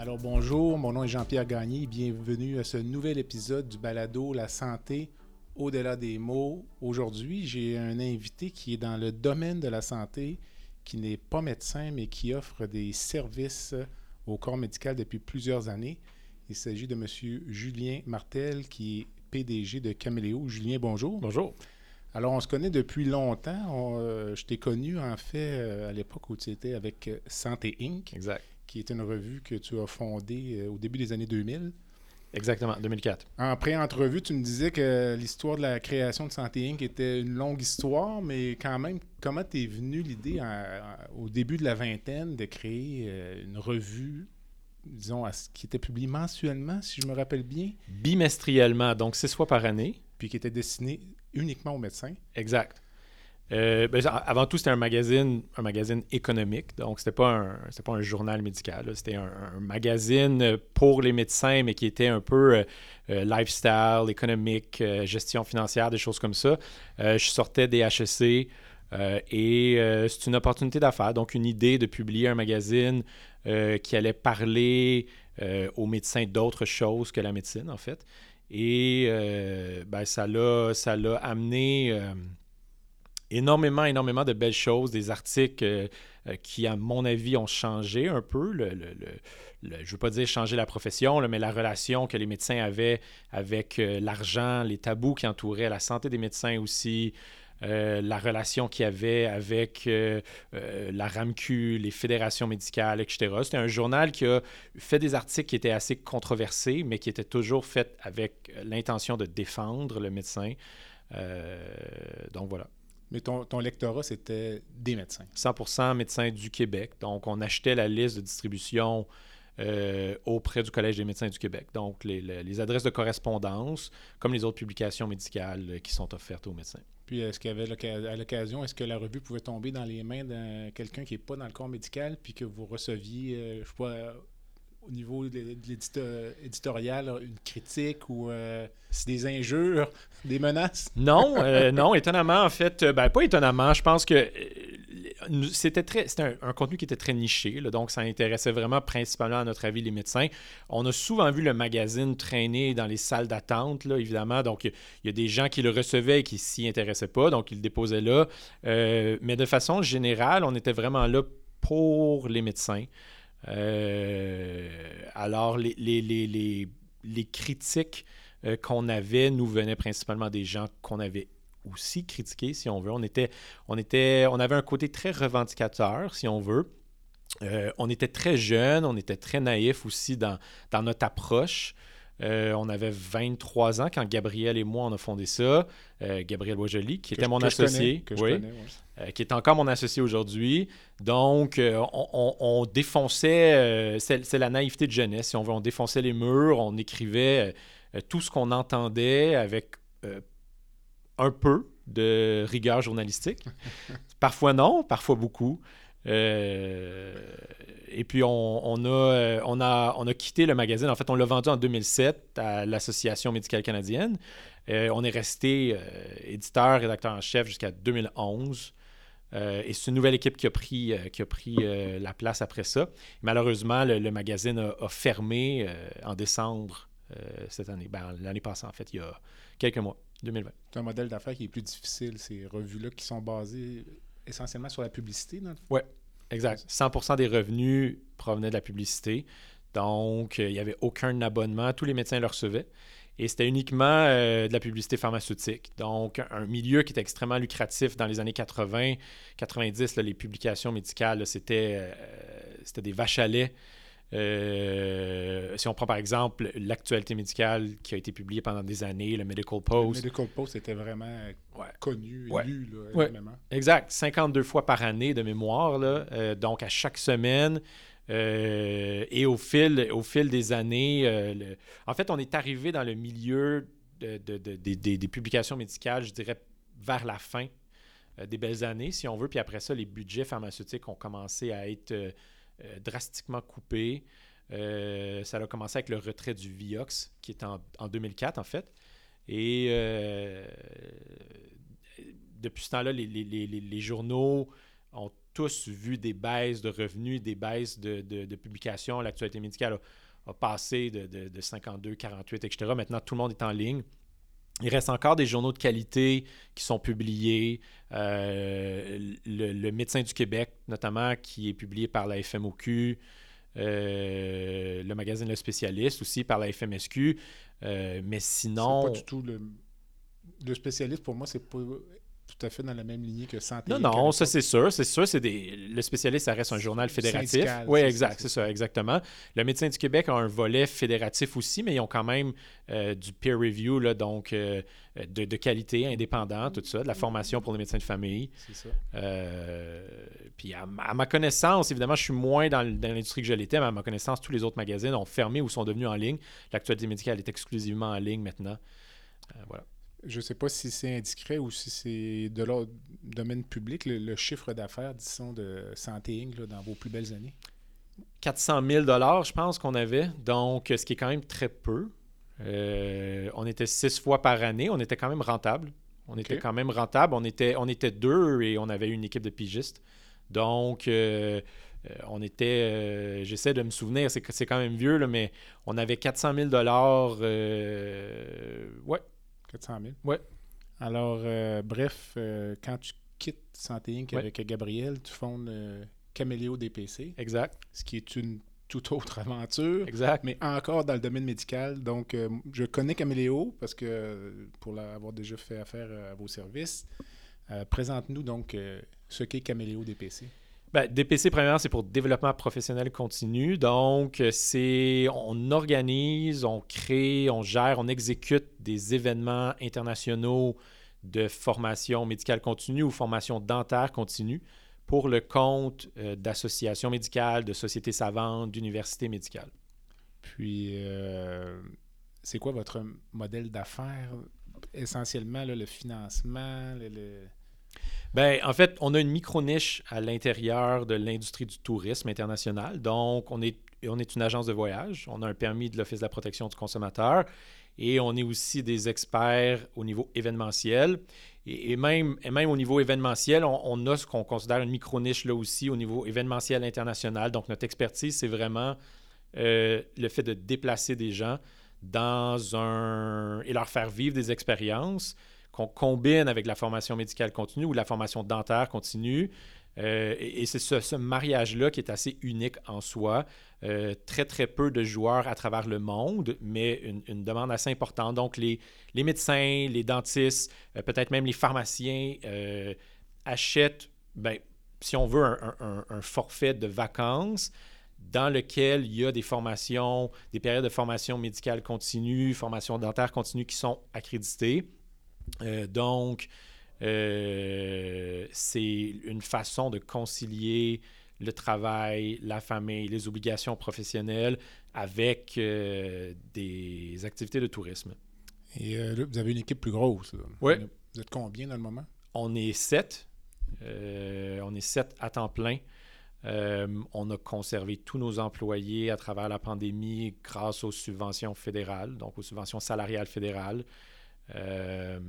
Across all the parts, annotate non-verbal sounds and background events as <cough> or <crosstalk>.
Alors bonjour, mon nom est Jean-Pierre Gagné. Bienvenue à ce nouvel épisode du balado La santé au-delà des mots. Aujourd'hui, j'ai un invité qui est dans le domaine de la santé, qui n'est pas médecin, mais qui offre des services au corps médical depuis plusieurs années. Il s'agit de M. Julien Martel, qui est PDG de Caméléo. Julien, bonjour. Bonjour. Alors, on se connaît depuis longtemps. euh, je t'ai connu, en fait, euh, à l'époque où tu étais avec euh, Santé Inc., Exact. Qui est une revue que tu as fondée euh, au début des années 2000. Exactement, 2004. En pré-entrevue, tu me disais que l'histoire de la création de Santé Inc. était une longue histoire, mais quand même, comment t'es venu l'idée au début de la vingtaine de créer euh, une revue, disons, à ce- qui était publiée mensuellement, si je me rappelle bien, Bimestriellement, donc six fois par année. puis qui était destinée uniquement aux médecins? Exact. Euh, ben, avant tout, c'était un magazine, un magazine économique. Donc, c'était pas un, pas un journal médical. C'était un, magazine pour les médecins, mais qui était un peu euh, euh, lifestyle, économique, gestion financière, des choses comme ça. Je sortais des HEC et c'est une opportunité d'affaires. Donc, une idée de publier un magazine qui allait parler aux médecins d'autres choses que la médecine, en fait. Et ben, ça l'a amené énormément, énormément de belles choses, des articles euh, euh, qui, à mon avis, ont changé un peu. Le, je ne veux pas dire changer la profession, mais la relation que les médecins avaient avec euh, l'argent, les tabous qui entouraient la santé des médecins aussi. la relation qu'il y avait avec la RAMQ, les fédérations médicales, etc. C'était un journal qui a fait des articles qui étaient assez controversés, mais qui étaient toujours faits avec l'intention de défendre le médecin. Donc voilà. Mais ton, ton lectorat, c'était des médecins. 100% médecins du Québec. Donc, on achetait la liste de distribution euh, auprès du Collège des médecins du Québec. Donc, les, adresses de correspondance, comme les autres publications médicales euh, qui sont offertes aux médecins. Puis, est-ce qu'il y avait à l'occasion, est-ce que la revue pouvait tomber dans les mains de quelqu'un qui n'est pas dans le corps médical, puis que vous receviez, euh, je sais pas, au niveau de l'é- de l'édito- éditorial, une critique ou euh, des injures, <laughs> des menaces? Non, euh, <laughs> non, étonnamment, en fait, euh, ben, pas étonnamment, je pense que euh, c'était très, c'était un, un contenu qui était très niché, là, donc ça intéressait vraiment principalement, à notre avis, les médecins. On a souvent vu le magazine traîner dans les salles d'attente, là, évidemment, donc il y a des gens qui le recevaient et qui s'y intéressaient pas, donc ils le déposaient là. Euh, mais de façon générale, on était vraiment là pour les médecins. Euh, alors, les, les, les, les, les critiques euh, qu'on avait nous venaient principalement des gens qu'on avait aussi critiqués, si on veut. On, était, on, était, on avait un côté très revendicateur, si on veut. Euh, on était très jeunes, on était très naïfs aussi dans, dans notre approche. Euh, on avait 23 ans quand Gabriel et moi on a fondé ça. Euh, Gabriel Boisjoli, qui Que était je- mon associé. connais, que je oui connais, ouais. Euh, qui est encore mon associé aujourd'hui. Donc, euh, on, on- on défonçait, euh, c'est la naïveté de jeunesse, si on veut, on défonçait les murs, on écrivait tout ce qu'on entendait avec un peu de rigueur journalistique. <laughs> parfois non, parfois beaucoup. Et puis, on, on a, on, a, on a quitté le magazine. En fait, on l'a vendu en 2007 à l'Association médicale canadienne. Euh, on est resté euh, éditeur, rédacteur en chef jusqu'à 2011. Euh, et c'est une nouvelle équipe qui a pris, euh, qui a pris euh, la place après ça. Malheureusement, le, le magazine a, a fermé en décembre cette année. Ben, L'année passée, en fait, il y a quelques mois, 2020. C'est un modèle d'affaires qui est plus difficile, ces revues-là qui sont basées essentiellement sur la publicité. Fond. Exact. 100% des revenus provenaient de la publicité. Donc, il n'y avait aucun abonnement. Tous les médecins le recevaient. Et c'était uniquement euh, de la publicité pharmaceutique. Donc, un milieu qui était extrêmement lucratif dans les années 80, 90, là, les publications médicales, c'était euh, c'était des vaches à lait. Euh, si on prend par exemple l'actualité médicale qui a été publiée pendant des années, le Medical Le Post. Medical Post était vraiment Ouais. connu, Ouais. lu là, Ouais. Exact. 52 fois par année de mémoire. Là. Euh, donc, à chaque semaine, et au fil, au fil des années, euh, en fait, on est arrivé dans le milieu des publications médicales, je dirais, vers la fin des belles années, si on veut. Puis après ça, les budgets pharmaceutiques ont commencé à être drastiquement coupés. ça a commencé avec le retrait du Vioxx, qui est en 2004, en fait. Et depuis ce temps-là, les, journaux ont tous vu des baisses de revenus, des baisses de, de, publications. L'actualité médicale a, passé de, 52, 48, etc. Maintenant, tout le monde est en ligne. Il reste encore des journaux de qualité qui sont publiés. Euh, le, Médecin du Québec, notamment, qui est publié par la FMOQ. Euh, le magazine Le Spécialiste aussi par la FMSQ. Euh, mais sinon. pas du tout le. Le spécialiste, pour moi, c'est pas tout à fait dans la même lignée que Santé. Non, non, ça c'est sûr. C'est sûr, c'est des... le spécialiste, ça reste un journal fédératif. Oui, exact, c'est ça, exactement. Le Médecin du Québec a un volet fédératif aussi, mais ils ont quand même euh, du peer review, là, donc euh, de, qualité, indépendant, tout ça, de la formation pour les médecins de famille. C'est ça. Euh, puis à, ma connaissance, évidemment, je suis moins dans, l'industrie que je l'étais, mais à ma connaissance, tous les autres magazines ont fermé ou sont devenus en ligne. L'actualité médicale est exclusivement en ligne maintenant. voilà. Je ne sais pas si c'est indiscret ou si c'est de l'ordre domaine public, le, chiffre d'affaires, disons, de Santé Inc. dans vos plus belles années. 400 000 je pense qu'on avait, donc ce qui est quand même très peu. Euh, on était six fois par année, on était quand même rentable. On était quand même rentable. On était, on était deux et on avait une équipe de pigistes. Donc, euh, euh, on était, j'essaie de me souvenir, c'est, c'est quand même vieux, là, mais on avait 400 000 ouais, 400 000. Oui. Alors, euh, bref, euh, quand tu quittes Santé Inc. avec Gabriel, tu fondes euh, Caméléo DPC. Exact. Ce qui est une toute autre aventure. Exact. Mais encore dans le domaine médical. Donc, je connais Caméléo parce que pour l'avoir déjà fait affaire à vos services. Présente-nous donc ce qu'est Caméléo DPC. Ben, DPC, premièrement, c'est pour développement professionnel continu. Donc, c'est on organise, on crée, on gère, on exécute des événements internationaux de formation médicale continue ou formation dentaire continue pour le compte euh, d'associations médicales, de sociétés savantes, d'universités médicales. Puis, euh, c'est quoi votre modèle d'affaires? Essentiellement, le financement, le ben, en fait, on a une micro-niche à l'intérieur de l'industrie du tourisme international. Donc, on est, on est une agence de voyage. On a un permis de l'Office de la protection du consommateur et on est aussi des experts au niveau événementiel. Et, même, même au niveau événementiel, on, a ce qu'on considère une micro-niche là aussi au niveau événementiel international. Donc, notre expertise, c'est vraiment euh, le fait de déplacer des gens dans un... et leur faire vivre des expériences qu'on combine avec la formation médicale continue ou la formation dentaire continue. Euh, et, c'est ce, mariage-là qui est assez unique en soi. Euh, très, très peu de joueurs à travers le monde, mais une, demande assez importante. Donc, les, les médecins, les dentistes, euh, peut-être même les pharmaciens achètent, ben, si on veut, un, un, forfait de vacances dans lequel il y a des formations, des périodes de formation médicale continue, formation dentaire continue qui sont accréditées. Euh, donc, euh, c'est une façon de concilier le travail, la famille, les obligations professionnelles avec euh, des activités de tourisme. Et là, vous avez une équipe plus grosse. Oui. Vous êtes combien dans le moment? On est sept. on est sept à temps plein. on a conservé tous nos employés à travers la pandémie grâce aux subventions fédérales, donc aux subventions salariales fédérales. Euh,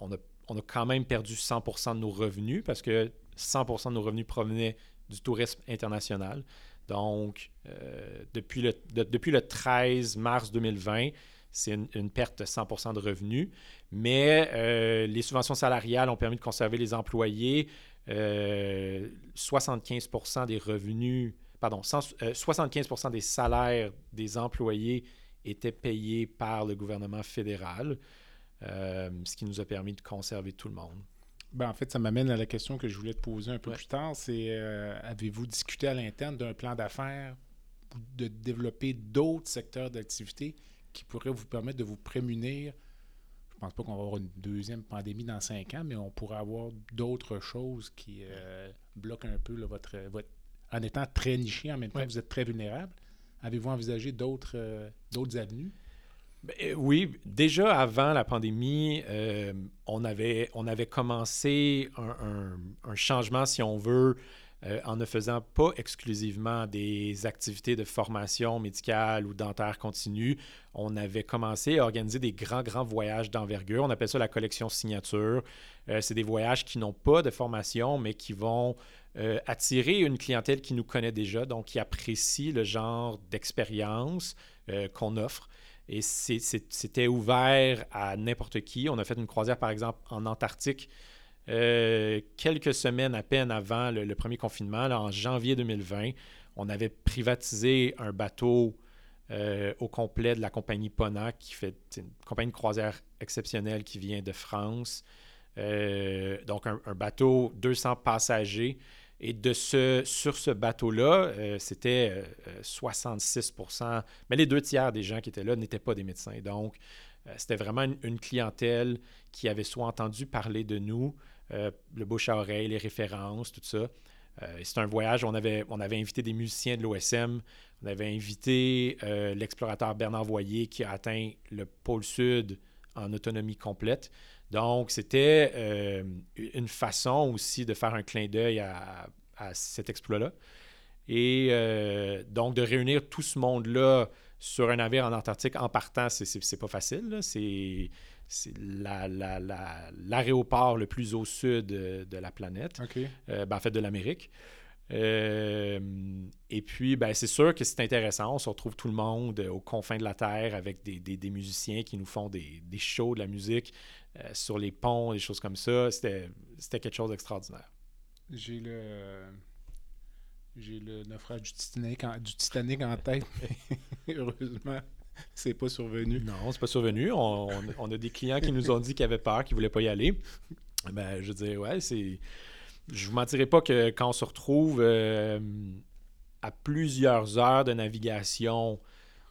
on, a, on, a, quand même perdu 100% de nos revenus parce que 100% de nos revenus provenaient du tourisme international. Donc, euh, depuis, le, depuis le 13 mars 2020, c'est une, perte de 100% de revenus. Mais euh, les subventions salariales ont permis de conserver les employés. 75% des revenus, pardon, 75% des salaires des employés étaient payés par le gouvernement fédéral, euh, ce qui nous a permis de conserver tout le monde. Ben, en fait, ça m'amène à la question que je voulais te poser un peu plus tard. C'est euh, avez-vous discuté à l'interne d'un plan d'affaires ou de développer d'autres secteurs d'activité qui pourraient vous permettre de vous prémunir? Je pense pas qu'on va avoir une deuxième pandémie dans cinq ans, mais on pourrait avoir d'autres choses qui euh, bloquent un peu votre, votre en étant très niché, en même temps, vous êtes très vulnérable. Avez-vous envisagé d'autres euh, avenues? Ben, oui, déjà avant la pandémie, on, avait, on avait commencé un, changement, si on veut, euh, en ne faisant pas exclusivement des activités de formation médicale ou dentaire continue. On avait commencé à organiser des grands, grands voyages d'envergure. On appelle ça la collection signature. Euh, c'est des voyages qui n'ont pas de formation, mais qui vont euh, attirer une clientèle qui nous connaît déjà, donc qui apprécie le genre d'expérience qu'on offre. Et c'était ouvert à n'importe qui. On a fait une croisière, par exemple, en Antarctique euh, quelques semaines à peine avant le, premier confinement, en janvier 2020, on avait privatisé un bateau euh, au complet de la compagnie Pona, qui fait une compagnie de croisière exceptionnelle qui vient de France. Euh, donc, un, bateau 200 passagers. Et de ce, sur ce bateau-là, c'était 66% mais les deux tiers des gens qui étaient là n'étaient pas des médecins. Donc, c'était vraiment une, clientèle qui avait soit entendu parler de nous, euh, le bouche à oreille, les références, tout ça. Euh, c'est un voyage, on avait, on avait invité des musiciens de l'OSM, on avait invité euh, l'explorateur Bernard Voyer qui a atteint le pôle sud en autonomie complète. Donc, c'était une façon aussi de faire un clin d'œil à, cet exploit-là. Et donc, de réunir tout ce monde-là sur un navire en Antarctique en partant, c'est pas facile. C'est l'aéroport le plus au sud de, la planète, euh, ben, en fait de l'Amérique. Euh, et puis, ben, c'est sûr que c'est intéressant. On se retrouve tout le monde aux confins de la Terre avec des, musiciens qui nous font des, shows de la musique euh, sur les ponts, des choses comme ça. C'était quelque chose d'extraordinaire. J'ai le. J'ai le naufrage du Titanic du Titanic en tête. <laughs> Heureusement, c'est pas survenu. Non, c'est pas survenu. On, a des clients qui nous ont dit qu'ils avaient peur, qu'ils voulaient pas y aller. Ben, je veux ouais, c'est. Je vous mentirai pas que quand on se retrouve euh, à plusieurs heures de navigation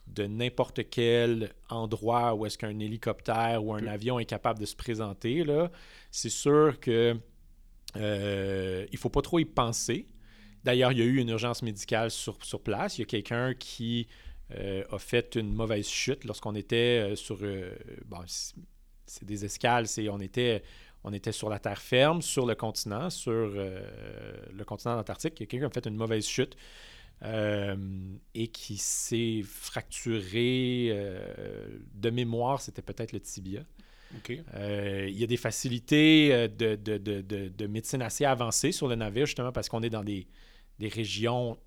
de n'importe quel endroit où est-ce qu'un hélicoptère ou un avion est capable de se présenter, là, c'est sûr que euh, il faut pas trop y penser. D'ailleurs, il y a eu une urgence médicale sur, sur place. Il y a quelqu'un qui euh, a fait une mauvaise chute lorsqu'on était euh, sur. Euh, bon, c'est des escales, c'est, on, était, on était sur la terre ferme, sur le continent, sur le continent antarctique. Quelqu'un a fait une mauvaise chute. Et qui s'est fracturé de mémoire, c'était peut-être le tibia. il y a des facilités de, de, de, de, médecine assez avancées sur le navire, justement parce qu'on est dans des, des régions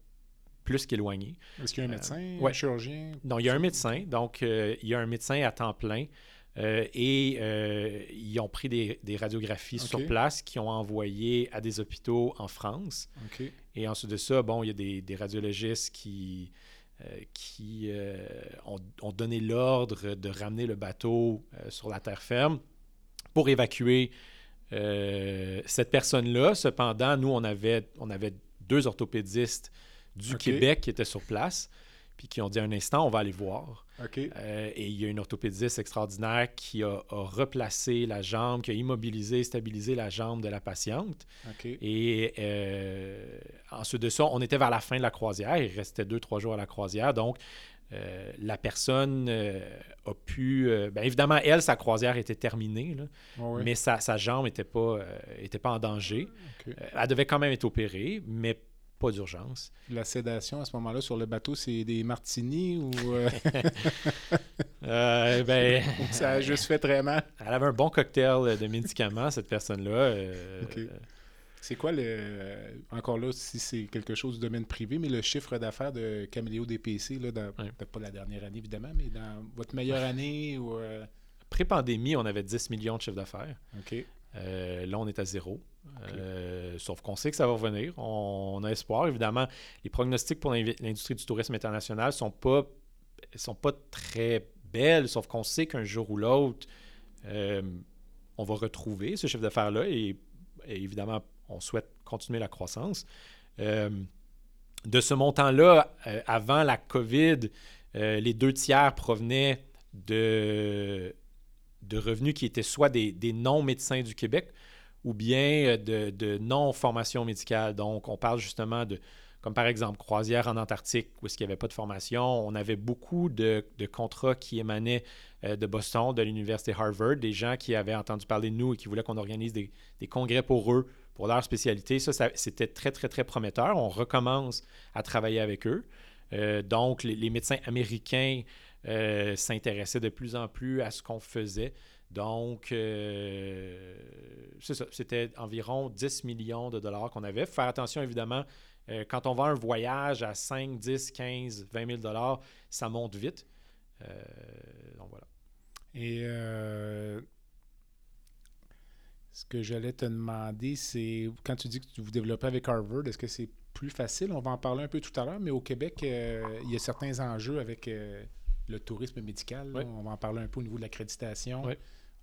plus qu'éloigné. Est-ce qu'il y a un médecin, euh, un chirurgien? Non, il y a un médecin. Donc, euh, il y a un médecin à temps plein. Euh, et ils ont pris des, radiographies sur place qui ont envoyé à des hôpitaux en France. Et ensuite de ça, bon, il y a des, radiologistes qui, qui ont, donné l'ordre de ramener le bateau sur la terre ferme pour évacuer cette personne-là. Cependant, nous, on avait, on avait deux orthopédistes du Québec qui étaient sur place, puis qui ont dit un instant, on va aller voir. Euh, et il y a une orthopédiste extraordinaire qui a, replacé la jambe, qui a immobilisé, stabilisé la jambe de la patiente. Et euh, ensuite de ça, on était vers la fin de la croisière. Il restait deux, trois jours à la croisière. Donc, euh, la personne a pu. bien évidemment, elle, sa croisière était terminée, mais sa, jambe n'était pas, était pas en danger. elle devait quand même être opérée, mais pas d'urgence. La sédation à ce moment-là sur le bateau, c'est des martinis ou. Euh? <laughs> Euh, ben... ça a juste fait très mal? Elle avait un bon cocktail de médicaments, cette personne-là. Euh, c'est quoi le. Encore là, si c'est quelque chose du domaine privé, mais le chiffre d'affaires de Caméléo DPC, là, dans, pas la dernière année évidemment, mais dans votre meilleure année ou. Pré-pandémie, on avait 10 millions de chiffre d'affaires. OK. Là, on est à zéro. Euh, sauf qu'on sait que ça va revenir. On, a espoir. Évidemment, les pronostics pour l'industrie du tourisme international ne sont pas, sont pas très belles, sauf qu'on sait qu'un jour ou l'autre, euh, on va retrouver ce chiffre d'affaires-là et, évidemment, on souhaite continuer la croissance. Euh, de ce montant-là, avant la COVID, les deux tiers provenaient de, de revenus qui étaient soit des non-médecins du Québec, ou bien euh, de, non-formation médicale. Donc, on parle justement de comme par exemple croisière en Antarctique, où est-ce qu'il n'y avait pas de formation. On avait beaucoup de, contrats qui émanaient euh, de Boston, de l'université Harvard, des gens qui avaient entendu parler de nous et qui voulaient qu'on organise des, congrès pour eux, pour leur spécialité. Ça, c'était très, très, très prometteur. On recommence à travailler avec eux. Euh, donc, les, médecins américains euh, s'intéressaient de plus en plus à ce qu'on faisait. Donc, euh, c'est ça. C'était environ 10 millions de dollars qu'on avait. Faire attention, évidemment, euh, quand on va un voyage à 5, 10, 15, 20 000 dollars, ça monte vite. Euh, donc, voilà. Et ce que j'allais te demander, c'est quand tu dis que tu vous développez avec Harvard, est-ce que c'est plus facile? On va en parler un peu tout à l'heure, mais au Québec, il y a certains enjeux avec le tourisme médical. On va en parler un peu au niveau de l'accréditation.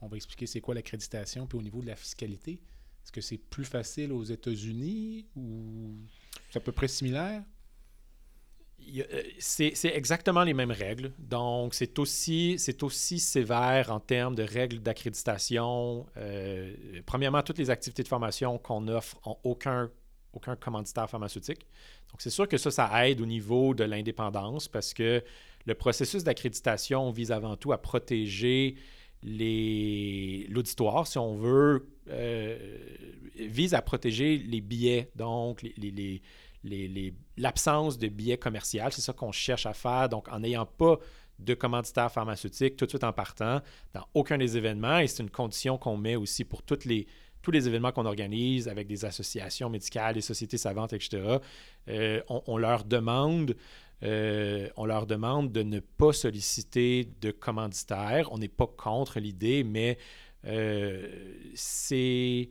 On va expliquer c'est quoi l'accréditation, puis au niveau de la fiscalité. Est-ce que c'est plus facile aux États-Unis ou c'est à peu près similaire? Euh, c'est exactement les mêmes règles. Donc, c'est aussi, aussi sévère en termes de règles d'accréditation. Euh, premièrement, toutes les activités de formation qu'on offre n'ont aucun, aucun commanditaire pharmautique. Donc, c'est sûr que ça, ça aide au niveau de l'indépendance parce que le processus d'accréditation vise avant tout à protéger l'auditoire, si on veut, euh, vise à protéger les billets, donc l'absence de billets commerciaux. C'est ça qu'on cherche à faire. Donc, en n'ayant pas de commanditaire pharmaceutique tout de suite en partant dans aucun des événements, et c'est une condition qu'on met aussi pour les, tous les événements qu'on organise avec des associations médicales, des sociétés savantes, etc., euh, on, leur demande euh, on leur demande de ne pas solliciter de commanditaires. On n'est pas contre l'idée, mais euh, c'est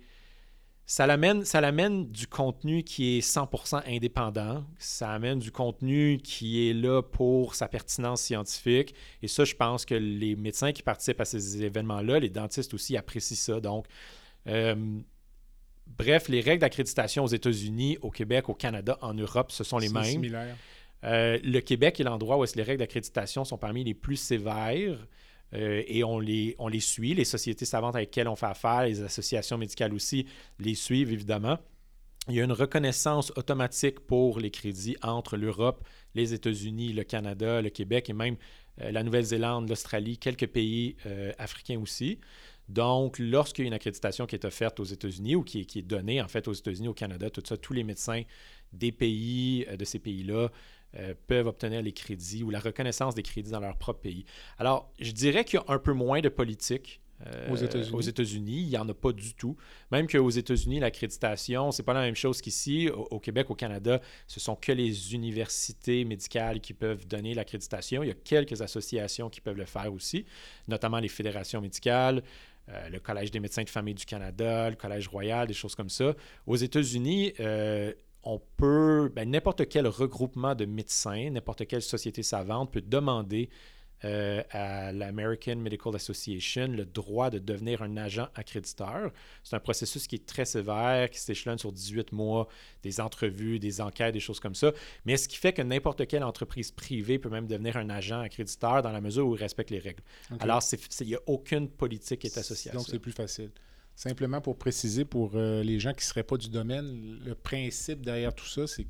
ça l'amène, ça l'amène du contenu qui est 100% indépendant. Ça amène du contenu qui est là pour sa pertinence scientifique. Et ça, je pense que les médecins qui participent à ces événements-là, les dentistes aussi apprécient ça. Donc, euh, bref, les règles d'accréditation aux États-Unis, au Québec, au Canada, en Europe, ce sont les mêmes. Similaire. Euh, le Québec est l'endroit où les règles d'accréditation sont parmi les plus sévères euh, et on les, on les suit. Les sociétés savantes avec lesquelles on fait affaire, les associations médicales aussi, les suivent évidemment. Il y a une reconnaissance automatique pour les crédits entre l'Europe, les États-Unis, le Canada, le Québec et même euh, la Nouvelle-Zélande, l'Australie, quelques pays africains aussi. Donc, lorsqu'il y a une accréditation qui est offerte aux États-Unis ou qui est, qui est, donnée en fait aux États-Unis, au Canada, tout ça, tous les médecins des pays, de ces pays-là, euh, peuvent obtenir les crédits ou la reconnaissance des crédits dans leur propre pays. Alors, je dirais qu'il y a un peu moins de politique euh, aux États-Unis. il n'y en a pas du tout. Même qu'aux États-Unis, l'accréditation, c'est pas la même chose qu'ici. Au, Québec, au Canada, ce sont que les universités médicales qui peuvent donner l'accréditation. Il y a quelques associations qui peuvent le faire aussi, notamment les fédérations médicales. Euh, le Collège des médecins de famille du Canada, le Collège royal, des choses comme ça. Aux États-Unis, on peut, ben, n'importe quel regroupement de médecins, n'importe quelle société savante peut demander euh, à l'American Medical Association le droit de devenir un agent accréditeur. C'est un processus qui est très sévère, qui s'échelonne sur 18 mois, des entrevues, des enquêtes, des choses comme ça. Mais ce qui fait que n'importe quelle entreprise privée peut même devenir un agent accréditeur dans la mesure où il respecte les règles. Alors, il n'y a aucune politique qui est associée à ça. Donc, c'est plus facile. Simplement pour préciser pour euh, les gens qui ne seraient pas du domaine, le principe derrière tout ça, c'est que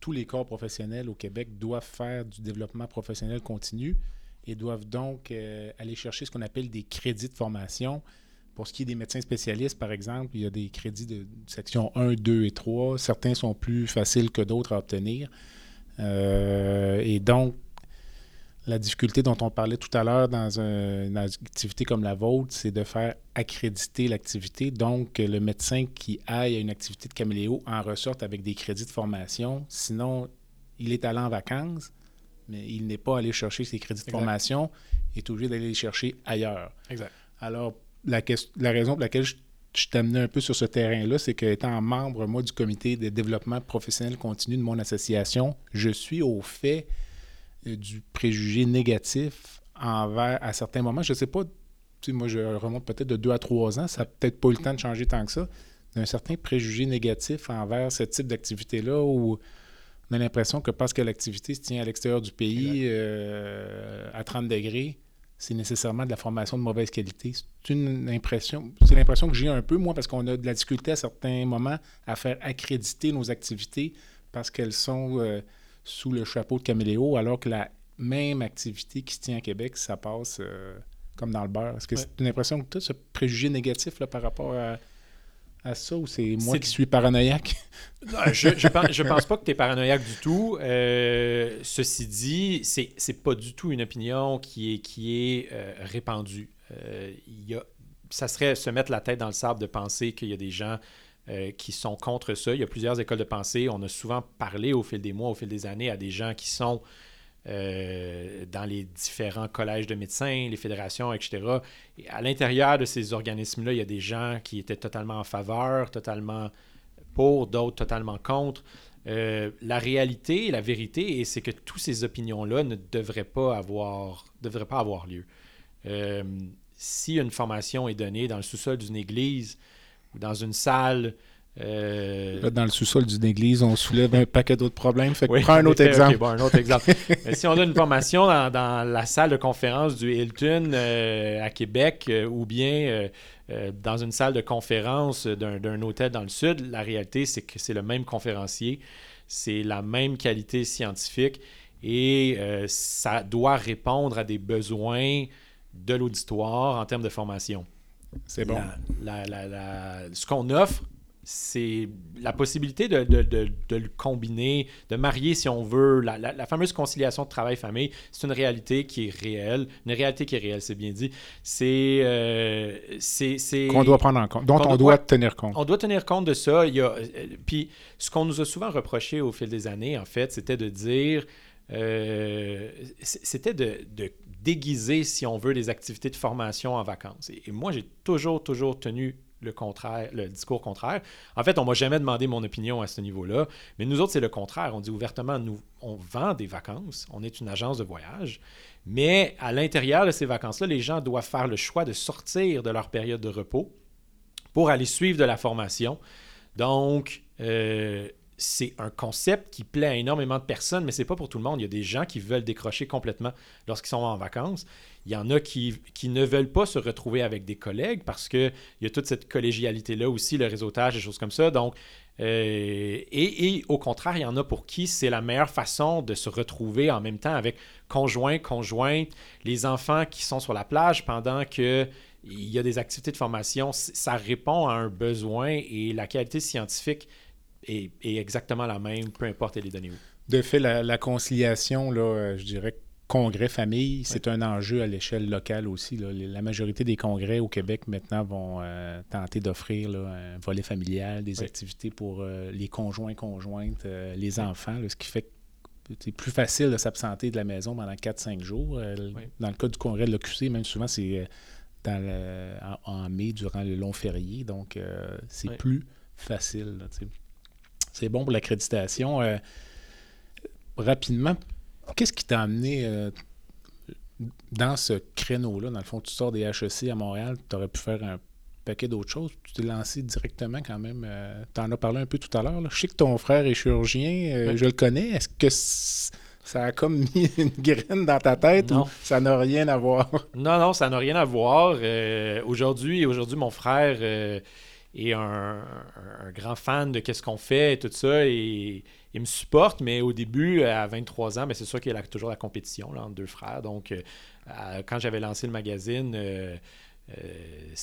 tous les corps professionnels au Québec doivent faire du développement professionnel continu et doivent donc euh, aller chercher ce qu'on appelle des crédits de formation. Pour ce qui est des médecins spécialistes, par exemple, il y a des crédits de section 1, 2 et 3. Certains sont plus faciles que d'autres à obtenir. Euh, et donc, la difficulté dont on parlait tout à l'heure dans une activité comme la vôtre, c'est de faire accréditer l'activité. Donc, le médecin qui aille à une activité de caméléo en ressorte avec des crédits de formation. Sinon, il est allé en vacances, mais il n'est pas allé chercher ses crédits de formation, il est obligé d'aller les chercher ailleurs. Exact. Alors, la, la raison pour laquelle je, je t'amenais un peu sur ce terrain-là, c'est qu'étant membre, moi, du comité de développement professionnel continu de mon association, je suis au fait du préjugé négatif envers, à certains moments. Je ne sais pas, moi je remonte peut-être de deux à trois ans, ça n'a peut-être pas eu le temps de changer tant que ça, d'un certain préjugé négatif envers ce type d'activité-là où on a l'impression que parce que l'activité se tient à l'extérieur du pays euh, à 30 degrés, c'est nécessairement de la formation de mauvaise qualité. C'est une impression, c'est l'impression que j'ai un peu, moi, parce qu'on a de la difficulté à certains moments à faire accréditer nos activités parce qu'elles sont euh, sous le chapeau de Caméléo, alors que la même activité qui se tient à Québec, ça passe euh, comme dans le beurre. Est-ce que c'est une impression que tu as, ce préjugé négatif là, par rapport à, à ça, ou c'est moi qui suis paranoïaque? <laughs> je, je, pense, je pense pas que tu es paranoïaque du tout. Euh, ceci dit, c'est, c'est pas du tout une opinion qui est, qui est répandue. Il y a, ça serait se mettre la tête dans le sable de penser qu'il y a des gens euh, qui sont contre ça. Il y a plusieurs écoles de pensée. On a souvent parlé au fil des mois, au fil des années, à des gens qui sont euh, dans les différents collèges de médecins, les fédérations, etc. Et à l'intérieur de ces organismes-là, il y a des gens qui étaient totalement en faveur, totalement pour, d'autres totalement contre. Euh, la réalité, la vérité, c'est que toutes ces opinions-là ne devraient pas avoir lieu. si une formation est donnée dans le sous-sol d'une église, dans une salle. Euh, dans le sous-sol d'une église, on soulève un paquet d'autres problèmes. Fait que prends un autre <laughs> exemple. un autre exemple. <laughs> si on a une formation dans, la salle de conférence du Hilton euh, à Québec euh, ou bien dans une salle de conférence d'un hôtel dans le sud, la réalité, c'est que c'est le même conférencier, c'est la même qualité scientifique et ça doit répondre à des besoins de l'auditoire en termes de formation. C'est bon. ce qu'on offre, c'est la possibilité de, le combiner, de marier, si on veut, la, fameuse conciliation de travail-famille. C'est une réalité qui est réelle. Une réalité qui est réelle, c'est bien dit. C'est. Euh, Qu'on doit prendre en compte. Dont on, doit, tenir compte. On doit tenir compte de ça. Il y a, euh, puis, ce qu'on nous a souvent reproché au fil des années, en fait, c'était de dire. Euh, c'était de, déguiser, si on veut, les activités de formation en vacances. Et, moi, j'ai toujours, toujours tenu le contraire, le discours contraire. En fait, on m'a jamais demandé mon opinion à ce niveau-là, mais nous autres, c'est le contraire. On dit ouvertement, nous, on vend des vacances, on est une agence de voyage, mais à l'intérieur de ces vacances-là, les gens doivent faire le choix de sortir de leur période de repos pour aller suivre de la formation. Donc, euh, c'est un concept qui plaît à énormément de personnes, mais c'est pas pour tout le monde. Il y a des gens qui veulent décrocher complètement lorsqu'ils sont en vacances. Il y en a qui, ne veulent pas se retrouver avec des collègues parce qu'il y a toute cette collégialité-là aussi, le réseautage, des choses comme ça. Donc, euh, et, au contraire, il y en a pour qui c'est la meilleure façon de se retrouver en même temps avec conjoints, conjointes, les enfants qui sont sur la plage pendant que il y a des activités de formation. Ça répond à un besoin et la qualité scientifique est, exactement la même, peu importe les données où. De fait, la, conciliation, là, euh, je dirais congrès-famille, c'est un enjeu à l'échelle locale aussi. La majorité des congrès au Québec maintenant vont euh, tenter d'offrir un volet familial, des activités pour euh, les conjoints, conjointes, les enfants, ce qui fait que c'est plus facile de s'absenter de la maison pendant 4-5 jours. Dans le cas du congrès de l'OQC, même souvent, c'est en, mai, durant le long férié. Donc, c'est plus facile. C'est bon pour l'accréditation. Euh, rapidement, qu'est-ce qui t'a amené euh, dans ce créneau-là? Dans le fond, tu sors des HEC à Montréal, tu aurais pu faire un paquet d'autres choses. Tu t'es lancé directement quand même. Euh, tu en as parlé un peu tout à l'heure. Je sais que ton frère est chirurgien, je le connais. Est-ce que ça a comme mis <laughs> une graine dans ta tête non. ou ça n'a rien à voir? Non, non, ça n'a rien à voir. aujourd'hui, aujourd'hui, mon frère et un, grand fan de qu'est-ce qu'on fait et tout ça. Et il me supporte, mais au début, à 23 ans, ben, c'est sûr qu'il y a toujours la compétition là, entre deux frères. Donc, euh, quand j'avais lancé le magazine, euh, euh,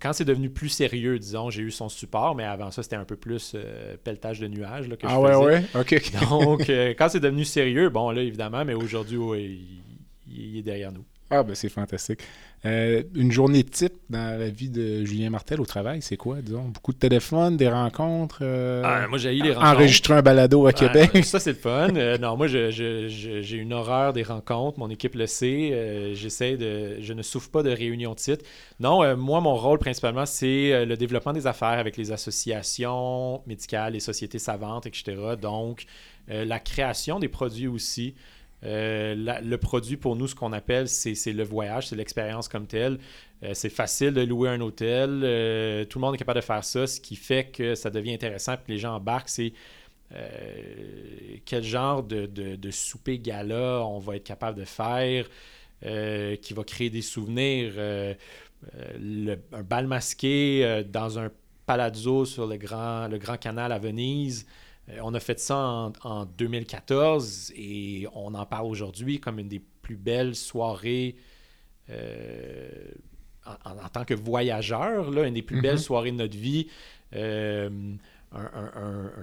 quand c'est devenu plus sérieux, disons, j'ai eu son support, mais avant ça, c'était un peu plus pelletage de nuages là, que ah ouais, ouais, ok. Donc, <laughs> quand c'est devenu sérieux, bon, là, évidemment, mais aujourd'hui, il, est derrière nous. Ah, ben c'est fantastique. Euh, une journée type dans la vie de Julien Martel au travail, c'est quoi, disons? Beaucoup de téléphones, des rencontres? Euh, ah, moi, j'ai eu les rencontres. Enregistrer un balado à Québec? <laughs> Ça, c'est le fun. Euh, non, moi, j'ai une horreur des rencontres. Mon équipe le sait. J'essaie de... Je ne souffre pas de réunion de titre. Non, moi, mon rôle, principalement, c'est le développement des affaires avec les associations médicales, les sociétés savantes, etc. Donc, la création des produits aussi. Euh, le produit pour nous, ce qu'on appelle, c'est le voyage, c'est l'expérience comme telle. Euh, c'est facile de louer un hôtel. Euh, tout le monde est capable de faire ça. Ce qui fait que ça devient intéressant que les gens embarquent, c'est quel genre de, souper gala on va être capable de faire qui va créer des souvenirs. un bal masqué dans un palazzo sur le grand canal à Venise. On a fait ça en, 2014 et on en parle aujourd'hui comme une des plus belles soirées en, tant que voyageur, là, une des plus belles mm-hmm. soirées de notre vie. Un,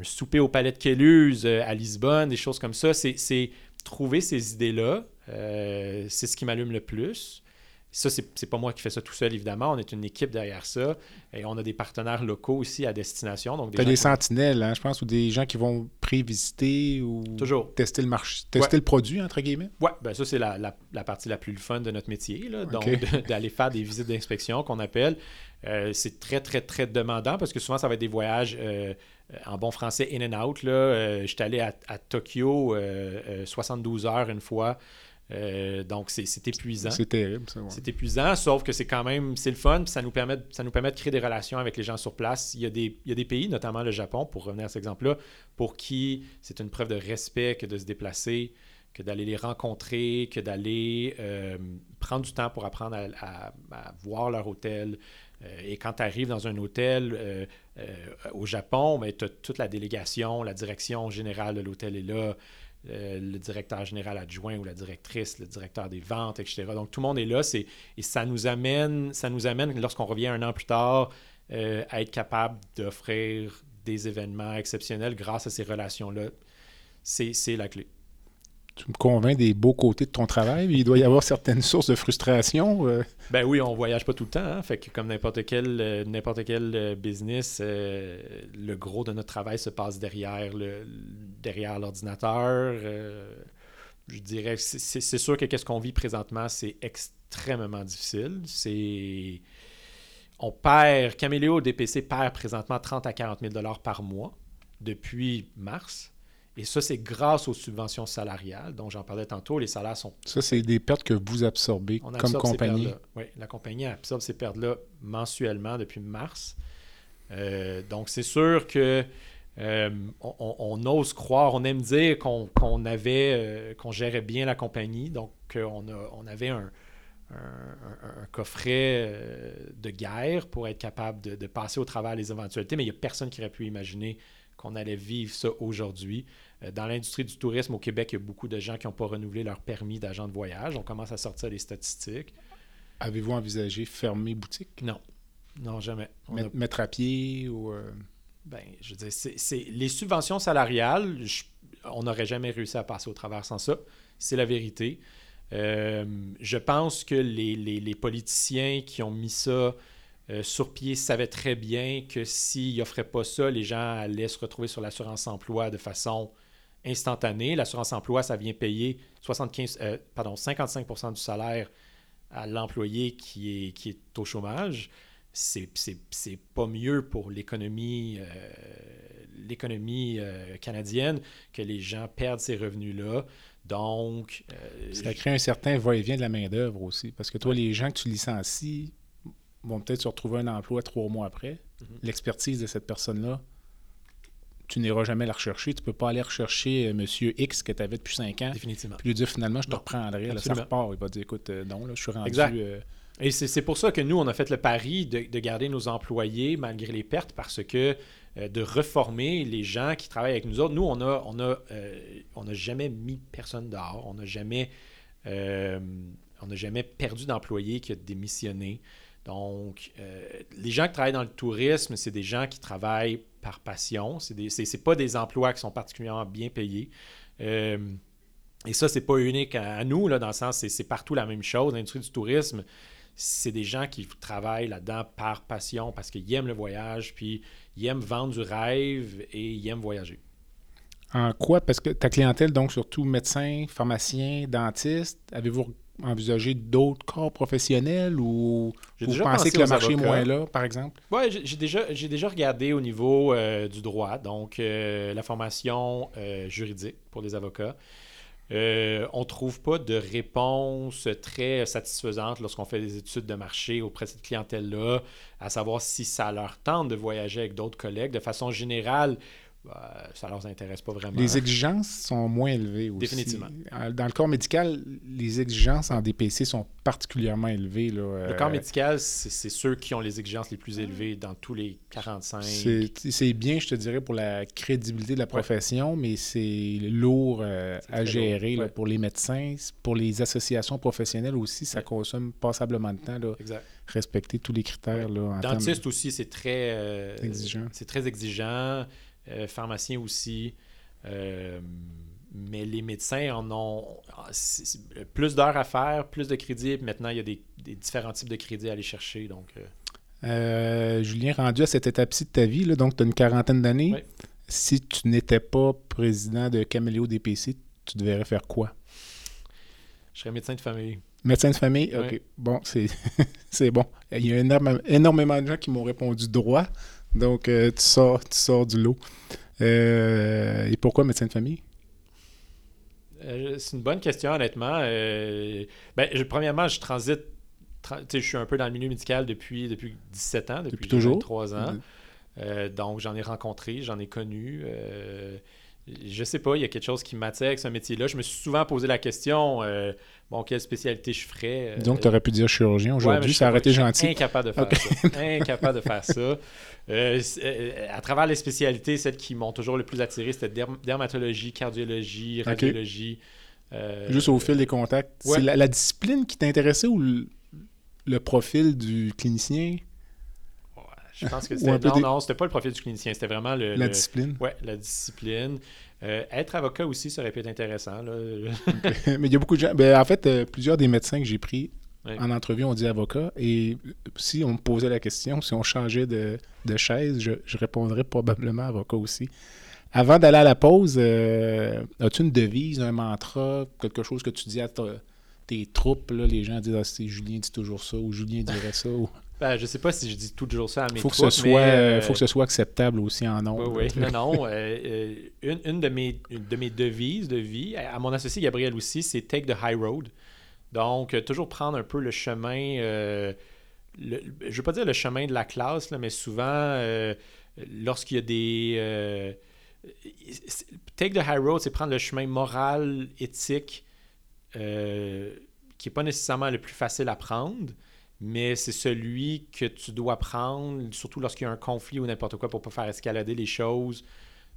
souper au Palais de Quéluse à Lisbonne, des choses comme ça. C'est trouver ces idées-là, c'est ce qui m'allume le plus. Ça, c'est pas moi qui fais ça tout seul, évidemment. On est une équipe derrière ça. Et on a des partenaires locaux aussi à destination. Donc des, des sentinelles, hein, je pense, ou des gens qui vont prévisiter ou Toujours. tester le marché, tester le produit, entre guillemets? Oui, ben ça, c'est la, la, partie la plus fun de notre métier. Là. Donc, d'aller faire des visites d'inspection qu'on appelle. Euh, c'est très, très, très demandant parce que souvent, ça va être des voyages euh, en bon français in and out. Là. Euh, J'étais allé à, à Tokyo 72 heures une fois. Euh, donc, c'est épuisant. C'est terrible, ça. C'est épuisant, sauf que c'est quand même, c'est le fun, puis ça nous, permet, ça nous permet de créer des relations avec les gens sur place. Il y a des, il y a des pays, notamment le Japon, pour revenir à cet exemple-là, pour qui c'est une preuve de respect que de se déplacer, que d'aller les rencontrer, que d'aller euh, prendre du temps pour apprendre à, voir leur hôtel. Euh, et quand tu arrives dans un hôtel au Japon, ben, tu as toute la délégation, la direction générale de l'hôtel est là. Euh, le directeur général adjoint ou la directrice, le directeur des ventes, etc. Donc tout le monde est là, et ça nous amène, ça nous amène lorsqu'on revient un an plus tard, euh, à être capable d'offrir des événements exceptionnels grâce à ces relations-là. C'est la clé tu me convaincs des beaux côtés de ton travail. Il doit y avoir certaines sources de frustration. Euh. Ben oui, on voyage pas tout le temps. Hein. Fait que comme n'importe quel, euh, n'importe quel euh, business, le gros de notre travail se passe derrière, l'ordinateur. je dirais, c'est, sûr que qu'est-ce qu'on vit présentement, c'est extrêmement difficile. C'est... On perd, Caméléo DPC perd présentement 30 à 40 000 par mois depuis mars. Et ça, c'est grâce aux subventions salariales dont j'en parlais tantôt. Les salaires sont. Ça, c'est des pertes que vous absorbez comme compagnie. Oui, la compagnie absorbe ces pertes-là mensuellement depuis mars. Euh, donc, c'est sûr que euh, on, ose croire, on aime dire qu'on avait, euh, qu'on gérait bien la compagnie. Donc, on, on avait un, coffret de guerre pour être capable de, de, passer au travers les éventualités, mais il n'y a personne qui aurait pu imaginer qu'on allait vivre ça aujourd'hui. Euh, dans l'industrie du tourisme au Québec, il y a beaucoup de gens qui n'ont pas renouvelé leur permis d'agent de voyage. On commence à sortir des statistiques. Avez-vous envisagé fermer boutique? Non. Non, jamais. Mettre, à pied ou. Euh? Ben, je veux dire, c'est, les subventions salariales, on n'aurait jamais réussi à passer au travers sans ça. C'est la vérité. Euh, je pense que les, les, politiciens qui ont mis ça sur pied savaient très bien que s'ils n'offraient pas ça, les gens allaient se retrouver sur l'assurance emploi de façon instantané. L'assurance emploi, ça vient payer 75, euh, pardon, 55% du salaire à l'employé qui est, qui est au chômage. C'est, pas mieux pour l'économie euh, l'économie euh, canadienne que les gens perdent ces revenus-là. Donc. ça crée un certain va-et-vient de la main-d'œuvre aussi. Parce que toi, les gens que tu licencies vont peut-être se retrouver un emploi trois mois après. Mm-hmm. L'expertise de cette personne-là tu n'iras jamais la rechercher. Tu ne peux pas aller rechercher euh, Monsieur X que tu avais depuis 5 ans. Définitivement. Puis lui dire finalement, je te reprendrai. Là, ça repart. Il va dire écoute, euh, non, là, je suis rendu. Exact. Euh, Et c'est pour ça que nous, on a fait le pari de, garder nos employés malgré les pertes parce que de reformer les gens qui travaillent avec nous autres. Nous, on a, on a, on n'a jamais mis personne dehors. On n'a jamais, on n'a jamais perdu d'employé qui a démissionné. Donc, les gens qui travaillent dans le tourisme, c'est des gens qui travaillent par passion. Ce n'est pas des emplois qui sont particulièrement bien payés. Euh, et ça, c'est pas unique à, nous, là, dans le sens, c'est partout la même chose. L'industrie du tourisme, c'est des gens qui travaillent là-dedans par passion parce qu'ils aiment le voyage, puis ils aiment vendre du rêve et ils aiment voyager. En quoi? Parce que ta clientèle, donc surtout médecins, pharmaciens, dentistes, avez-vous envisager d'autres corps professionnels ou vous pensez que le marché est moins là, par exemple? Oui, j'ai déjà, déjà regardé au niveau euh, du droit, donc euh, la formation euh, juridique pour les avocats. on ne trouve pas de réponse très satisfaisante lorsqu'on fait des études de marché auprès de cette clientèle-là, à savoir si ça leur tente de voyager avec d'autres collègues. De façon générale, bah, ça leur intéresse pas vraiment. Les exigences sont moins élevées aussi. Définitivement. Euh, Dans le corps médical, les exigences en DPC sont particulièrement élevées. Là. Le corps Euh, médical, c'est ceux qui ont les exigences les plus élevées dans tous les 45. C'est bien, je te dirais, pour la crédibilité de la profession, mais c'est lourd euh, à gérer lourd, là, ouais. pour les médecins. Pour les associations professionnelles aussi, ça Ouais. consomme passablement de temps, là, Exact. respecter tous les critères. Là, en termes- Dentiste aussi, c'est très euh, Exigeant. C'est très exigeant. Euh, pharmacien aussi. Euh, mais les médecins en ont c'est plus d'heures à faire, plus de crédits. Maintenant, il y a des, des différents types de crédits à aller chercher. Donc, euh, Euh, Julien, rendu à cette étape-ci de ta vie, là, donc tu as une quarantaine d'années, si tu n'étais pas président de Caméléo DPC, tu devrais faire quoi? je serais médecin de famille. Médecin de famille? OK. Bon, c'est <laughs> c'est bon. Il y a énorme- énormément de gens qui m'ont répondu droit. Donc, euh, tu, sors, tu sors du lot. Euh, et pourquoi médecin de famille? Euh, c'est une bonne question, honnêtement. Euh, ben, je- premièrement, je transite. tra- je suis un peu dans le milieu médical depuis, depuis 17 ans, depuis, toujours? 23 ans. Euh, donc, j'en ai rencontré, j'en ai connu. Je sais pas, il y a quelque chose qui m'attire avec ce métier-là. Je me suis souvent posé la question euh, bon, quelle spécialité je ferais euh, Donc, tu aurais pu dire chirurgien aujourd'hui, ça aurait été gentil. Incapable de faire ça. Incapable de faire ça. Euh, à travers les spécialités, celles qui m'ont toujours le plus attiré, c'était derm- dermatologie, cardiologie, radiologie. Juste au fil des contacts. ouais. C'est la, la discipline qui t'intéressait ou le, le profil du clinicien, je pense que c'était. Non, des- non, c'était pas le profil du clinicien, c'était vraiment le. la le- discipline? Ouais, la discipline. Euh, être avocat aussi, ça aurait pu être intéressant. Là. <laughs> Mais il y a beaucoup de gens. Ben, en fait, euh, plusieurs des médecins que j'ai pris en entrevue ont dit avocat. Et si on me posait la question, si on changeait de, de chaise, je, je répondrais probablement avocat aussi. Avant d'aller à la pause, euh, as-tu une devise, un mantra, quelque chose que tu dis à ta- tes troupes? Là, les gens disent ah, c'est Julien dit toujours ça ou Julien dirait ça. ou- Ben, je sais pas si je dis toujours ça à mes faut, que ce troupes, soit, mais, euh, faut que ce soit acceptable aussi en nombre. Oui, oui. Non, non. euh, euh, une, une de, mes, une de mes devises de vie, à mon associé Gabriel aussi, c'est Take the High Road. Donc, euh, toujours prendre un peu le chemin, euh, le- je ne veux pas dire le chemin de la classe, là, mais souvent, euh, lorsqu'il y a des... euh, take the High Road, c'est prendre le chemin moral, éthique, euh, qui n'est pas nécessairement le plus facile à prendre, mais c'est celui que tu dois prendre, surtout lorsqu'il y a un conflit ou n'importe quoi, pour ne pas faire escalader les choses.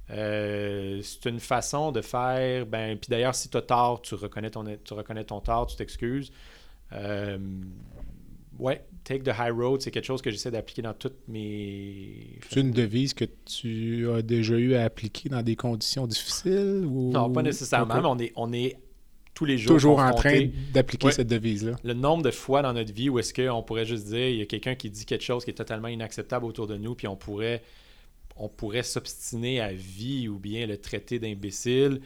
Euh, c'est une façon de faire. Ben, puis d'ailleurs, si tu as tort, tu reconnais ton, tu reconnais ton tort, tu t'excuses. Euh, ouais, take the high road, c'est quelque chose que j'essaie d'appliquer dans toutes mes. C'est une devise que tu as déjà eu à appliquer dans des conditions difficiles? Ou... Non, pas nécessairement, mais on est, on est tous les jours Toujours en train d'appliquer Ouais. cette devise-là. le nombre de fois dans notre vie où est-ce qu'on pourrait juste dire il y a quelqu'un qui dit quelque chose qui est totalement inacceptable autour de nous, puis on pourrait on pourrait s'obstiner à vie ou bien le traiter d'imbécile.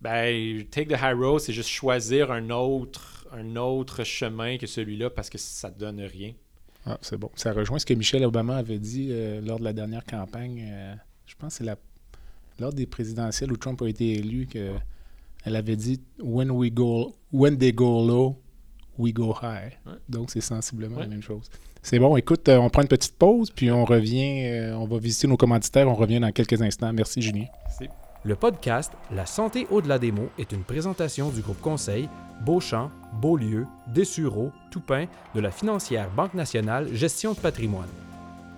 Ben, take the high road, c'est juste choisir un autre, un autre chemin que celui-là parce que ça ne donne rien. Ah, c'est bon. Ça rejoint ce que Michelle Obama avait dit euh, lors de la dernière campagne. euh, je pense que c'est la... lors des présidentielles où Trump a été élu que elle avait dit When we go when they go low, we go high. Ouais. Donc c'est sensiblement la même chose. C'est bon, écoute, euh, on prend une petite pause, puis on revient, euh, on va visiter nos commanditaires, on revient dans quelques instants. Merci Julien. Le podcast La santé au-delà des mots est une présentation du groupe conseil Beauchamp, Beaulieu, Dessureau, Toupin de la financière Banque nationale Gestion de patrimoine.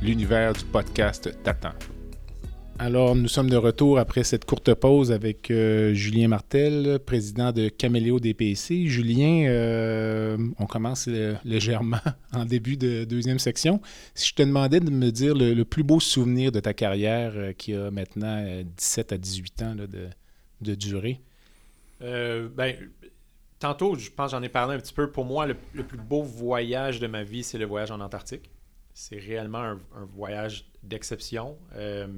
L'univers du podcast t'attend. Alors, nous sommes de retour après cette courte pause avec euh, Julien Martel, président de Caméléo DPC. Julien, euh, on commence légèrement <laughs> en début de deuxième section. Si je te demandais de me dire le, plus beau souvenir de ta carrière euh, qui a maintenant euh, 17 à 18 ans de, durée? Ben, tantôt, je pense j'en ai parlé un petit peu. Pour moi, le plus beau voyage de ma vie, c'est le voyage en Antarctique. C'est réellement un, voyage d'exception. Euh,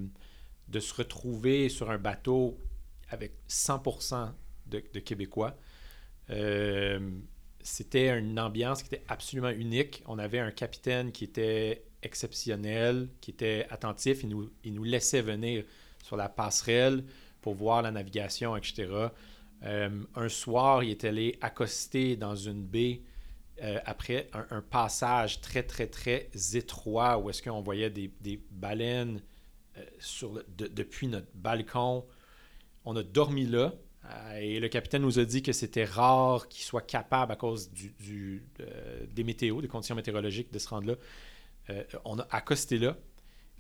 de se retrouver sur un bateau avec 100% de, de Québécois. Euh, c'était une ambiance qui était absolument unique. On avait un capitaine qui était exceptionnel, qui était attentif. Il nous, il nous laissait venir sur la passerelle pour voir la navigation, etc. Euh, un soir, il est allé accoster dans une baie euh, après un, passage très, très, très étroit où est-ce qu'on voyait des, des baleines euh, sur depuis notre balcon. On a dormi là. et le capitaine nous a dit que c'était rare qu'il soit capable, à cause du, des météos, des conditions météorologiques, de se rendre là. on a accosté là.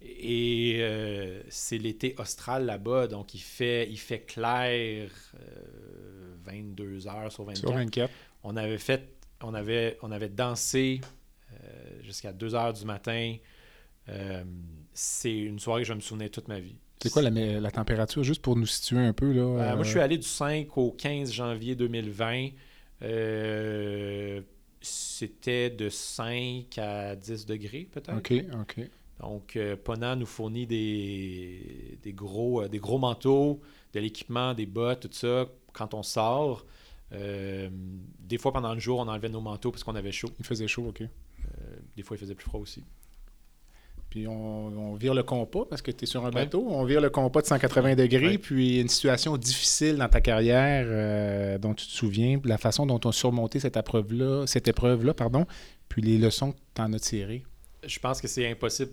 Et euh, c'est l'été austral là-bas, donc il fait, il fait clair 22 euh, heures sur 24. On avait fait, on avait, on avait dansé euh, jusqu'à 2 heures du matin. c'est une soirée que je me souvenais toute ma vie. C'est quoi la, la, température, juste pour nous situer un peu? Là, moi, je suis allé du 5 au 15 janvier 2020. C'était de 5 à 10 degrés, peut-être. OK, OK. Donc, euh, Pona nous fournit des, gros, euh, des gros manteaux, de l'équipement, des bottes, tout ça, quand on sort. Euh, des fois, pendant le jour, on enlevait nos manteaux parce qu'on avait chaud. Il faisait chaud, OK. des fois, il faisait plus froid aussi. Puis on, vire le compas parce que tu es sur un bateau. On vire le compas de 180 degrés. Puis une situation difficile dans ta carrière dont tu te souviens, la façon dont on a surmonté cette épreuve-là, cette épreuve-là, pardon, puis les leçons que tu en as tirées. Je pense que c'est impossible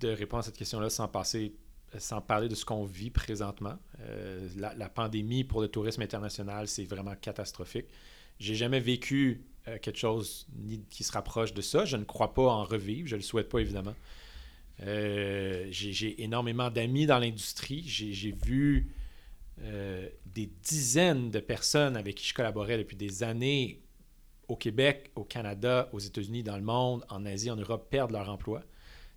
de répondre à cette question-là sans passer sans parler de ce qu'on vit présentement. Euh, la, pandémie pour le tourisme international, c'est vraiment catastrophique. J'ai jamais vécu euh, quelque chose qui se rapproche de ça. Je ne crois pas en revivre. Je ne le souhaite pas, évidemment. Euh, j'ai énormément d'amis dans l'industrie. J'ai vu des dizaines de personnes avec qui je collaborais depuis des années au Québec, au Canada, aux États-Unis, dans le monde, en Asie, en Europe, perdre leur emploi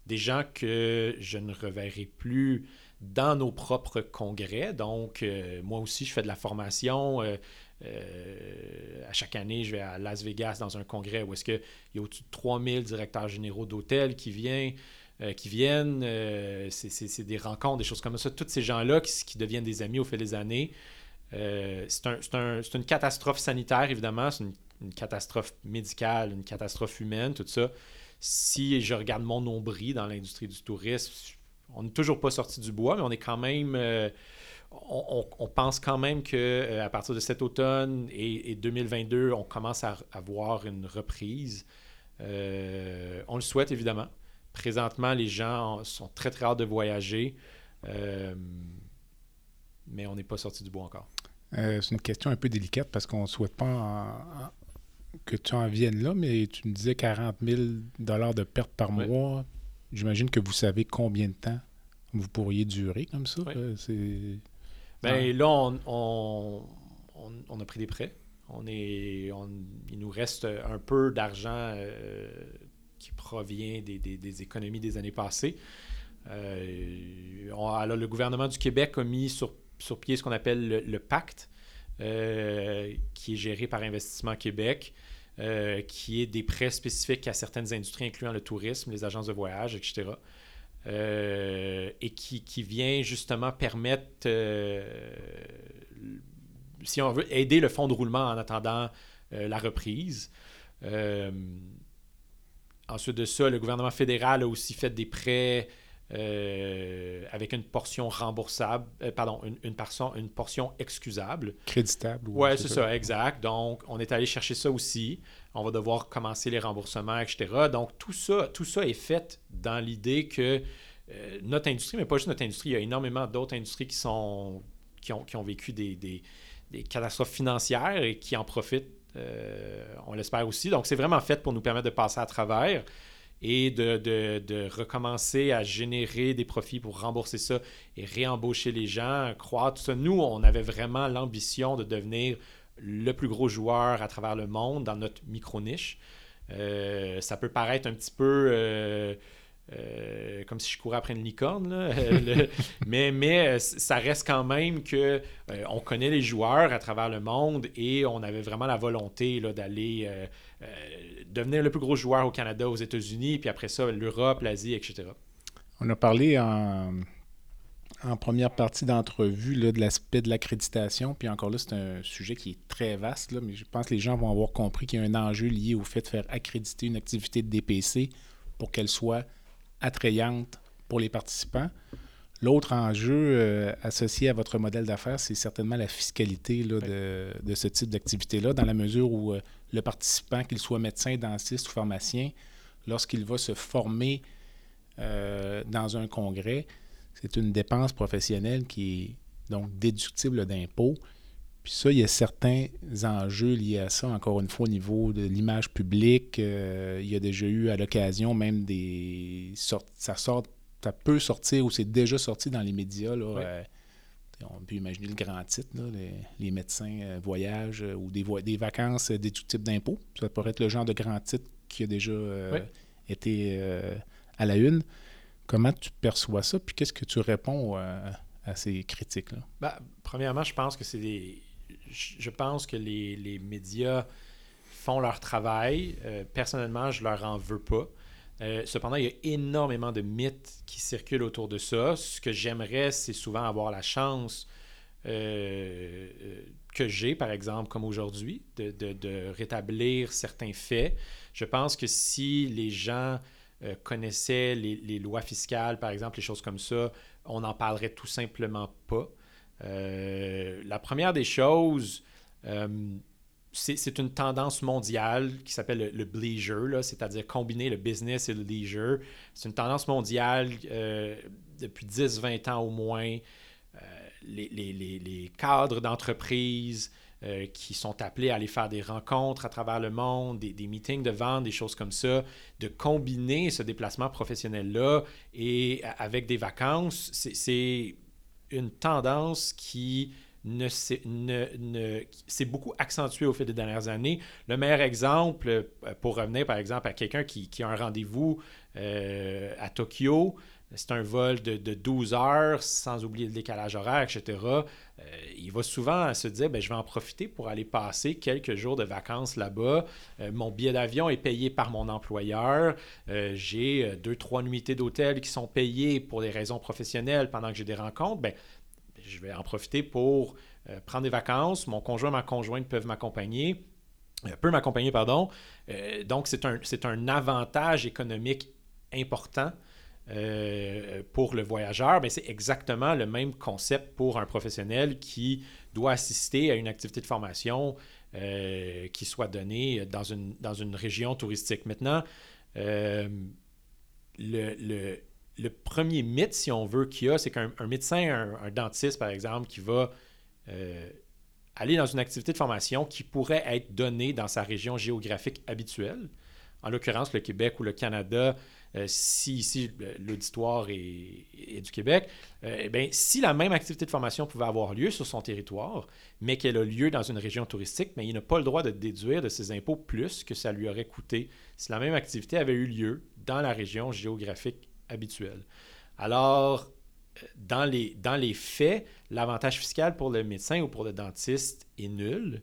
des gens que je ne reverrai plus dans nos propres congrès. Donc, euh, moi aussi, je fais de la formation. Euh, euh, à chaque année, je vais à Las Vegas dans un congrès où est-ce qu'il y a au-dessus de 3000 directeurs généraux d'hôtels qui, viennent. c'est des rencontres, des choses comme ça. Tous ces gens-là qui, deviennent des amis au fil des années. c'est un, une catastrophe sanitaire, évidemment. C'est une, catastrophe médicale, une catastrophe humaine, tout ça si je regarde mon nombril dans l'industrie du tourisme, on n'est toujours pas sorti du bois, mais on est quand même. Euh, on, pense quand même qu'à euh, partir de cet automne et, 2022, on commence à avoir une reprise. Euh, on le souhaite évidemment. Présentement, les gens sont très très hâte de voyager, mais on n'est pas sorti du bois encore. c'est une question un peu délicate parce qu'on ne souhaite pas que tu en viennes là, mais tu me disais 40 000 de pertes par mois. J'imagine que vous savez combien de temps vous pourriez durer comme ça. Euh, ben, là, on, on, a pris des prêts. On est, il nous reste un peu d'argent euh, qui provient des, économies des années passées. Euh, alors, le gouvernement du Québec a mis sur, sur pied ce qu'on appelle le pacte, qui est géré par Investissement Québec, euh, qui est des prêts spécifiques à certaines industries, incluant le tourisme, les agences de voyage, etc. Euh, et qui, qui, vient justement permettre, euh, si on veut, aider le fonds de roulement en attendant la reprise. ensuite de ça, le gouvernement fédéral a aussi fait des prêts euh, avec une portion remboursable, euh, pardon, une, une, portion, une portion excusable. Créditable. Oui, c'est ça, exact. Donc, on est allé chercher ça aussi. On va devoir commencer les remboursements, etc. Donc, tout ça, tout ça est fait dans l'idée que euh, notre industrie, mais pas juste notre industrie, il y a énormément d'autres industries qui, sont, qui, ont, qui ont vécu des, des, des catastrophes financières et qui en profitent, on l'espère aussi. Donc, c'est vraiment fait pour nous permettre de passer à travers et de, recommencer à générer des profits pour rembourser ça et réembaucher les gens, tout ça. Nous, on avait vraiment l'ambition de devenir le plus gros joueur à travers le monde dans notre micro-niche. Euh, ça peut paraître un petit peu euh, euh, comme si je courais après une licorne, <laughs> mais, mais ça reste quand même que on connaît les joueurs à travers le monde et on avait vraiment la volonté d'aller devenir le plus gros joueur au Canada, aux États-Unis, puis après ça, l'Europe, l'Asie, etc. On a parlé en, en première partie d'entrevue de l'aspect de l'accréditation. Puis encore là, c'est un sujet qui est très vaste, là, mais je pense que les gens vont avoir compris qu'il y a un enjeu lié au fait de faire accréditer une activité de DPC pour qu'elle soit attrayante pour les participants. L'autre enjeu euh, associé à votre modèle d'affaires, c'est certainement la fiscalité là, de, de, ce type d'activité-là, dans la mesure où euh, le participant, qu'il soit médecin, dentiste ou pharmacien, lorsqu'il va se former euh, dans un congrès, c'est une dépense professionnelle qui est donc déductible d'impôt. Puis ça, il y a certains enjeux liés à ça, encore une fois, au niveau de l'image publique. il y a déjà eu à l'occasion même des... Ça sort ça peut sortir ou c'est déjà sorti dans les médias. Là, euh, on peut imaginer le grand titre, les, médecins euh, voyagent euh, ou des, des vacances des tout types d'impôts. Ça pourrait être le genre de grand titre qui a déjà été à la une. Comment tu perçois ça? Puis qu'est-ce que tu réponds à ces critiques-là? Ben, premièrement, je pense que c'est des. Je pense que les, les, médias font leur travail. personnellement, je leur en veux pas. Euh, cependant, il y a énormément de mythes qui circulent autour de ça. Ce que j'aimerais, c'est souvent avoir la chance euh, euh, que j'ai, par exemple, comme aujourd'hui, de, rétablir certains faits. Je pense que si les gens connaissaient les, lois fiscales, par exemple, les choses comme ça, on n'en parlerait tout simplement pas. La première des choses, c'est une tendance mondiale qui s'appelle le, leisure, c'est-à-dire combiner le business et le leisure. C'est une tendance mondiale euh, depuis 10-20 ans au moins. Euh, les, cadres d'entreprise euh, qui sont appelés à aller faire des rencontres à travers le monde, des, des meetings de vente, des choses comme ça, de combiner ce déplacement professionnel-là et avec des vacances, c'est une tendance qui ne, s'est beaucoup accentué au fil des dernières années. Le meilleur exemple, euh, pour revenir par exemple à quelqu'un qui, a un rendez-vous euh, à Tokyo, c'est un vol de, 12 heures, sans oublier le décalage horaire, etc. Euh, il va souvent se dire ben, je vais en profiter pour aller passer quelques jours de vacances là-bas. mon billet d'avion est payé par mon employeur. j'ai deux, trois nuitées d'hôtel qui sont payées pour des raisons professionnelles pendant que j'ai des rencontres. Ben, je vais en profiter pour euh, prendre des vacances. Mon conjoint, ma conjointe peuvent m'accompagner, euh, peut m'accompagner, pardon. Euh, donc, c'est un, un avantage économique important pour le voyageur, mais c'est exactement le même concept pour un professionnel qui doit assister à une activité de formation qui soit donnée dans une, dans une région touristique. Maintenant, le, le, premier mythe, si on veut, qu'il y a, c'est qu'un médecin, un, dentiste, par exemple, qui va euh, aller dans une activité de formation qui pourrait être donnée dans sa région géographique habituelle, en l'occurrence le Québec ou le Canada, euh, si ici l'auditoire est, du Québec, euh, eh si la même activité de formation pouvait avoir lieu sur son territoire, mais qu'elle a lieu dans une région touristique, mais il n'a pas le droit de déduire de ses impôts plus que ça lui aurait coûté si la même activité avait eu lieu dans la région géographique habituel. Alors, dans les, dans les faits, l'avantage fiscal pour le médecin ou pour le dentiste est nul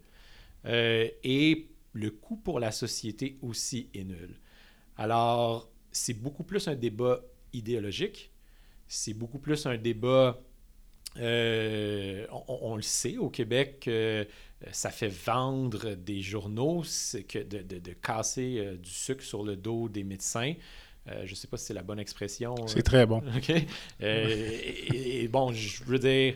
euh, et le coût pour la société aussi est nul. Alors, c'est beaucoup plus un débat idéologique, c'est beaucoup plus un débat, euh, on, le sait au Québec, euh, ça fait vendre des journaux que de, de, de casser du sucre sur le dos des médecins. Euh, je ne sais pas si c'est la bonne expression. C'est très bon. <laughs> OK. Euh, et, bon, je veux dire,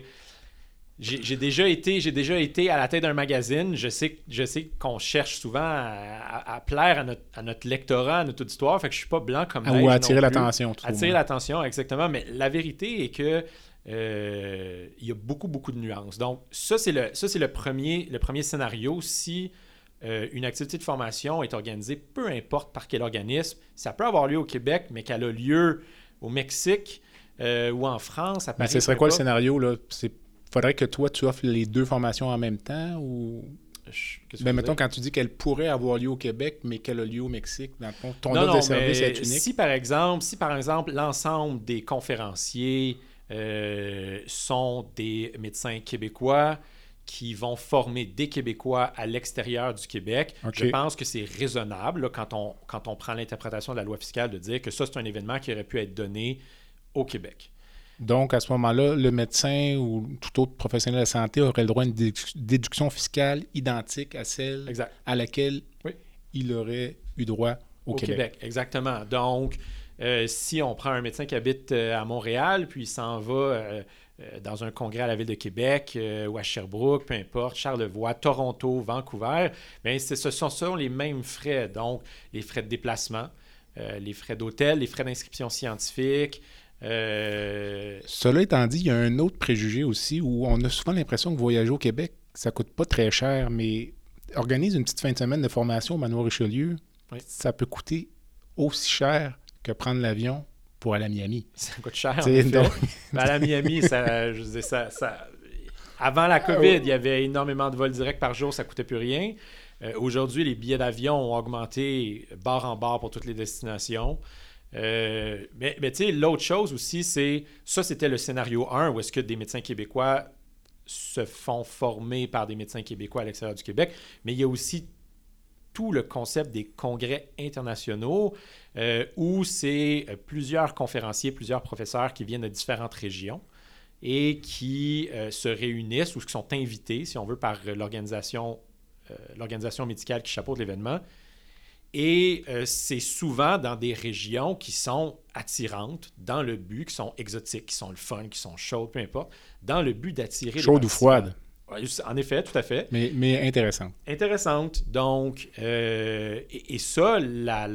j'ai déjà été j'ai déjà été à la tête d'un magazine. Je sais, je sais qu'on cherche souvent à, plaire à notre, à notre, lectorat, à notre auditoire. Fait que je suis pas blanc comme ça. Ou attirer l'attention. Attirer l'attention, exactement. Mais la vérité est que euh, il y a beaucoup, beaucoup de nuances. Donc, ça, c'est le, ça, c'est le premier, le premier scénario. Si euh, une activité de formation est organisée, peu importe par quel organisme. Ça peut avoir lieu au Québec, mais qu'elle a lieu au Mexique euh, ou en France. À mais ce serait quoi le scénario? Là? Faudrait que toi, tu offres les deux formations en même temps ou... Mais mettons, quand tu dis qu'elle pourrait avoir lieu au Québec, mais qu'elle a lieu au Mexique, dans ton, ton offre de service est unique. Si par exemple, si par exemple l'ensemble des conférenciers euh, sont des médecins québécois, qui vont former des Québécois à l'extérieur du Québec. Je pense que c'est raisonnable quand, on, quand on prend l'interprétation de la loi fiscale de dire que ça, c'est un événement qui aurait pu être donné au Québec. Donc, à ce moment-là, le médecin ou tout autre professionnel de la santé aurait le droit à une déduction fiscale identique à celle à laquelle il aurait eu droit au, Québec. Exactement. Donc, euh, si on prend un médecin qui habite euh, à Montréal, puis il s'en va euh, dans un congrès à la ville de Québec ou à Sherbrooke, peu importe, Charlevoix, Toronto, Vancouver, bien, ce sont, les mêmes frais. Donc, les frais de déplacement, les frais d'hôtel, les frais d'inscription scientifique. Cela étant dit, il y a un autre préjugé aussi où on a souvent l'impression que voyager au Québec, ça coûte pas très cher, mais organise une petite fin de semaine de formation au Manoir Richelieu, ça peut coûter aussi cher que prendre l'avion pour aller à Miami. Ça coûte cher. En <laughs> aller à Miami, ça, je ça, ça, avant la COVID, il y avait énormément de vols directs par jour, ça ne coûtait plus rien. Euh, aujourd'hui, les billets d'avion ont augmenté barre en barre pour toutes les destinations. Euh, mais, tu sais, l'autre chose aussi, c'est ça, c'était le scénario 1 où est-ce que des médecins québécois se font former par des médecins québécois à l'extérieur du Québec. Mais il y a aussi tout le concept des congrès internationaux euh, où c'est euh, plusieurs conférenciers, plusieurs professeurs qui viennent de différentes régions et qui se réunissent ou qui sont invités, si on veut, par l'organisation, l'organisation médicale qui chapeaute l'événement. Et c'est souvent dans des régions qui sont attirantes, dans le but, qui sont exotiques, qui sont le fun, qui sont chaudes, peu importe, dans le but d'attirer. Chaudes ou froides. En effet, tout à fait. Mais, mais intéressante. Intéressante. Donc, euh, et, ça, la,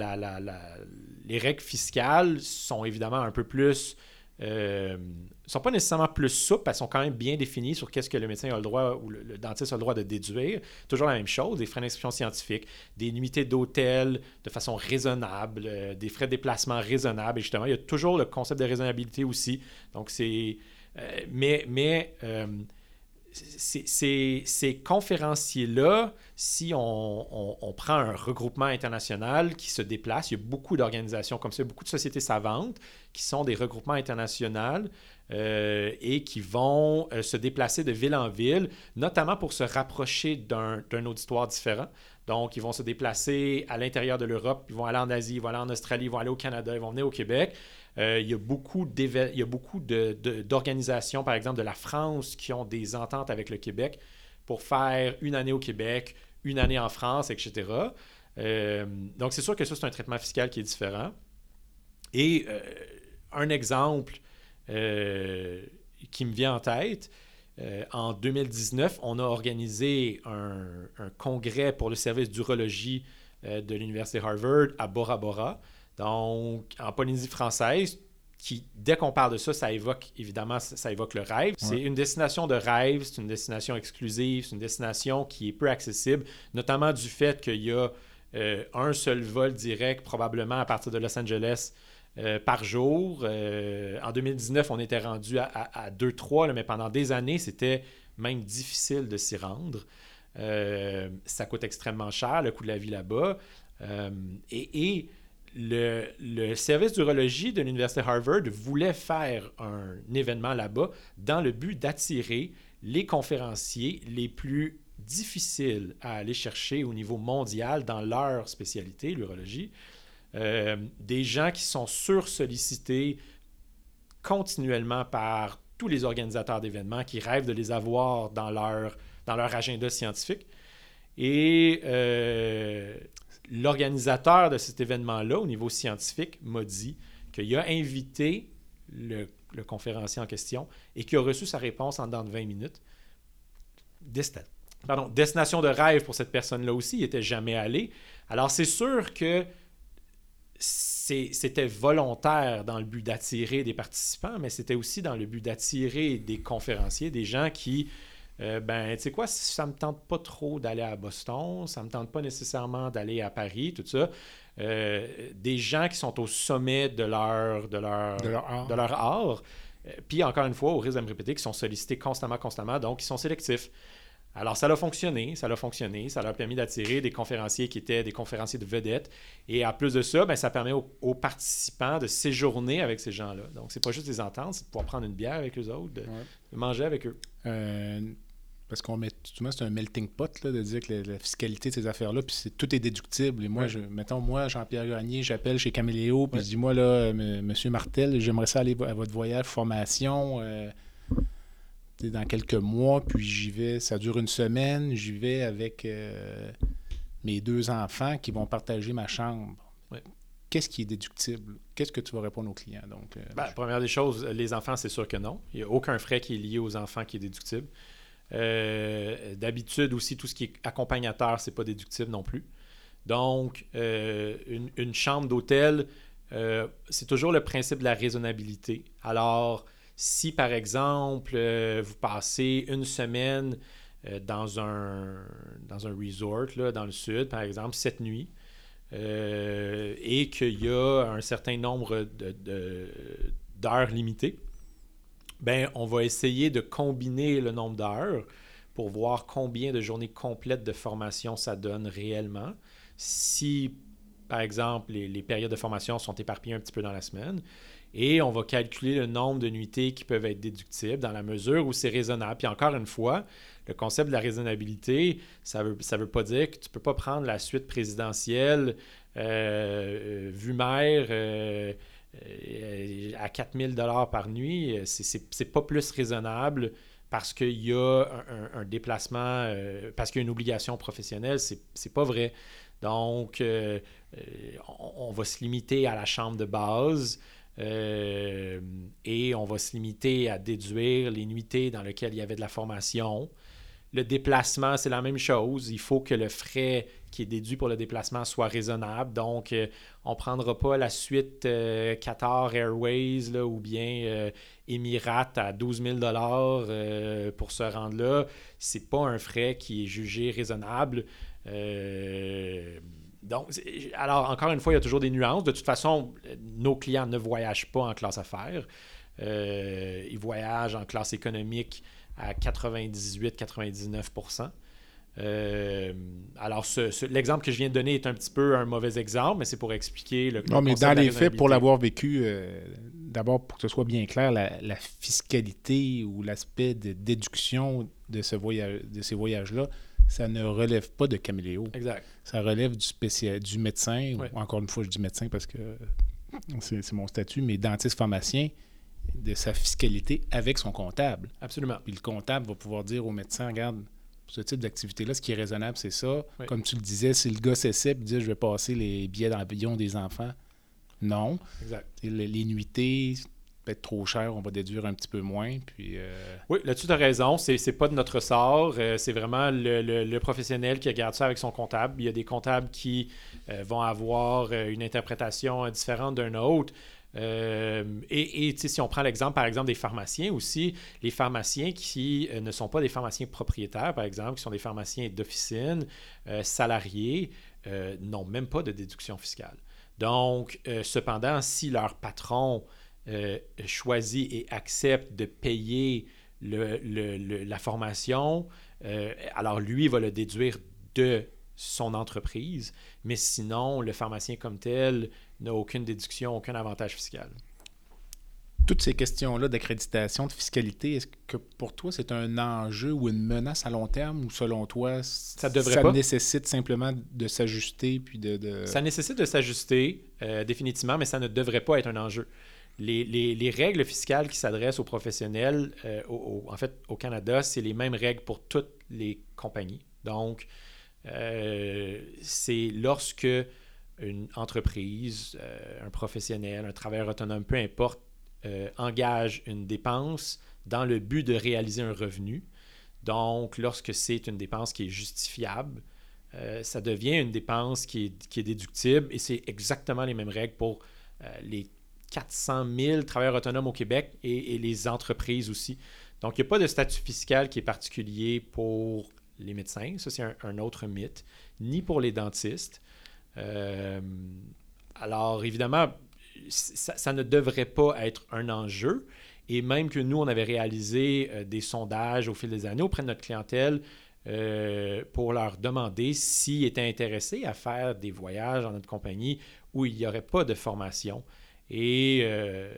les règles fiscales sont évidemment un peu plus. Euh, sont pas nécessairement plus souples, elles sont quand même bien définies sur qu'est-ce que le médecin a le droit ou le, dentiste a le droit de déduire. Toujours la même chose, des frais d'inscription scientifique, des nuitées d'hôtel de façon raisonnable, euh, des frais de déplacement raisonnables. Et justement, il y a toujours le concept de raisonnabilité aussi. Donc, c'est. Euh, mais mais ces, conférenciers-là, si on, prend un regroupement international qui se déplace, il y a beaucoup d'organisations comme ça, beaucoup de sociétés savantes qui sont des regroupements internationaux euh, et qui vont euh, se déplacer de ville en ville, notamment pour se rapprocher d'un auditoire différent. Donc, ils vont se déplacer à l'intérieur de l'Europe, ils vont aller en Asie, ils vont aller en Australie, ils vont aller au Canada, ils vont venir au Québec. Euh, il y a beaucoup d'organisations, par exemple, de la France qui ont des ententes avec le Québec pour faire une année au Québec, une année en France, etc. Donc, c'est sûr que ça, c'est un traitement fiscal qui est différent. Et un exemple qui me vient en tête, en 2019, on a organisé un, un congrès pour le service d'urologie de l'Université Harvard à Bora Bora. Donc, en Polynésie française, qui, dès qu'on parle de ça, ça évoque, évidemment, ça, évoque le rêve. C'est une destination de rêve, c'est une destination exclusive, c'est une destination qui est peu accessible, notamment du fait qu'il y a euh, un seul vol direct, probablement à partir de Los Angeles, euh, par jour. Euh, en 2019, on était rendu à, à, 2-3, mais pendant des années, c'était même difficile de s'y rendre. ça coûte extrêmement cher, le coût de la vie là-bas. et, et le, service d'urologie de l'Université Harvard voulait faire un événement là-bas dans le but d'attirer les conférenciers les plus difficiles à aller chercher au niveau mondial dans leur spécialité, l'urologie. Euh, des gens qui sont sursollicités continuellement par tous les organisateurs d'événements qui rêvent de les avoir dans leur, dans leur agenda scientifique. Et euh, l'organisateur de cet événement-là, au niveau scientifique, m'a dit qu'il a invité le, conférencier en question et qu'il a reçu sa réponse en dedans de 20 minutes. Pardon, destination de rêve pour cette personne-là aussi, il n'était jamais allé. Alors, c'est sûr que c'était volontaire dans le but d'attirer des participants, mais c'était aussi dans le but d'attirer des conférenciers, des gens qui euh, ben, tu sais quoi, ça me tente pas trop d'aller à Boston, ça me tente pas nécessairement d'aller à Paris, tout ça. Euh, des gens qui sont au sommet de leur, de leur, de leur art. Euh, puis encore une fois, au risque de me répéter, qui sont sollicités constamment, constamment, donc ils sont sélectifs. Alors, ça a fonctionné, ça a fonctionné, ça leur a permis d'attirer des conférenciers qui étaient des conférenciers de vedettes. Et en plus de ça, ben, ça permet aux, participants de séjourner avec ces gens-là. Donc, c'est pas juste des ententes, c'est de pouvoir prendre une bière avec eux autres, de, manger avec eux parce qu'on met, souvent, c'est un melting pot là, de dire que la, fiscalité de ces affaires-là, puis c'est, tout est déductible. Et moi, je, mettons, moi, Jean-Pierre Gagné, j'appelle chez Caméléo, puis je dis, moi, là, Monsieur Martel, j'aimerais ça aller à votre voyage formation. Euh, dans quelques mois, puis j'y vais, ça dure une semaine, j'y vais avec euh, mes deux enfants qui vont partager ma chambre. Qu'est-ce qui est déductible? Qu'est-ce que tu vas répondre aux clients? Donc, euh, ben, première des choses, les enfants, c'est sûr que non. Il n'y a aucun frais qui est lié aux enfants qui est déductible. Euh, d'habitude aussi, tout ce qui est accompagnateur, c'est pas déductible non plus. Donc, une, une, chambre d'hôtel, c'est toujours le principe de la raisonnabilité. Alors, si, par exemple, euh, vous passez une semaine euh, dans, un, dans un resort là, dans le sud, par exemple, cette nuit, euh, et qu'il y a un certain nombre d'heures de, limitées, ben, on va essayer de combiner le nombre d'heures pour voir combien de journées complètes de formation ça donne réellement. Si, par exemple, les, les périodes de formation sont éparpillées un petit peu dans la semaine, et on va calculer le nombre de nuitées qui peuvent être déductibles dans la mesure où c'est raisonnable. Puis encore une fois, le concept de la raisonnabilité, ça ne veut, ça veut pas dire que tu ne peux pas prendre la suite présidentielle euh, euh vue mère euh, euh, à 4000 dollars par nuit. C'est pas plus raisonnable parce qu'il y a un, déplacement, parce qu'il y a une obligation professionnelle. C'est pas vrai. Donc, on, va se limiter à la chambre de base. Euh, et on va se limiter à déduire les nuitées dans lesquelles il y avait de la formation. Le déplacement, c'est la même chose. Il faut que le frais qui est déduit pour le déplacement soit raisonnable. Donc, euh, on ne prendra pas la suite euh, Qatar Airways là, ou bien Emirates à 12 000 pour se rendre là. Ce n'est pas un frais qui est jugé raisonnable. Donc, alors, encore une fois, il y a toujours des nuances. De toute façon, nos clients ne voyagent pas en classe affaires. Euh, ils voyagent en classe économique à 98-99% euh, alors, l'exemple que je viens de donner est un petit peu un mauvais exemple, mais c'est pour expliquer le. Non, mais dans les faits, pour l'avoir vécu, euh, d'abord, pour que ce soit bien clair, la, fiscalité ou l'aspect de déduction de, ce voyage, de ces voyages-là, ça ne relève pas de caméléo. Exact. Ça relève du, spécial, du médecin, encore une fois, je dis médecin parce que c'est mon statut, mais dentiste pharmacien, de sa fiscalité avec son comptable. Absolument. Puis le comptable va pouvoir dire au médecin, regarde, pour ce type d'activité-là, ce qui est raisonnable, c'est ça. Comme tu le disais, si le gars s'essaie et dit je vais passer les billets dans l'avion des enfants, non. Exact. Les, nuitées, peut-être trop cher, on va déduire un petit peu moins. Puis, euh, Oui, là-dessus, tu as raison. C'est, n'est pas de notre sort. Euh, c'est vraiment le, professionnel qui regarde ça avec son comptable. Il y a des comptables qui euh, vont avoir une interprétation différente d'un autre. et, et si on prend l'exemple, par exemple, des pharmaciens aussi, les pharmaciens qui ne sont pas des pharmaciens propriétaires, par exemple, qui sont des pharmaciens d'officine, salariés, n'ont même pas de déduction fiscale. Donc, cependant, si leur patron euh, choisit et accepte de payer la formation, euh, alors lui va le déduire de son entreprise, mais sinon, le pharmacien comme tel n'a aucune déduction, aucun avantage fiscal. Toutes ces questions-là d'accréditation, de fiscalité, est-ce que pour toi c'est un enjeu ou une menace à long terme ou selon toi ça, devrait ça nécessite simplement de s'ajuster puis de, Ça nécessite de s'ajuster euh, définitivement, mais ça ne devrait pas être un enjeu les, règles fiscales qui s'adressent aux professionnels, euh, en fait, au Canada, c'est les mêmes règles pour toutes les compagnies. Donc, euh, c'est lorsque une entreprise, euh, un professionnel, un travailleur autonome, peu importe, engage une dépense dans le but de réaliser un revenu. Donc, lorsque c'est une dépense qui est justifiable, ça devient une dépense qui est, qui est déductible et c'est exactement les mêmes règles pour les 400 000 travailleurs autonomes au Québec et, les entreprises aussi. Donc, il n'y a pas de statut fiscal qui est particulier pour les médecins, ça c'est un, autre mythe, ni pour les dentistes. Euh, alors, évidemment, ça, ne devrait pas être un enjeu. Et même que nous, on avait réalisé euh, des sondages au fil des années auprès de notre clientèle euh, pour leur demander s'ils étaient intéressés à faire des voyages dans notre compagnie où il n'y aurait pas de formation. Et euh,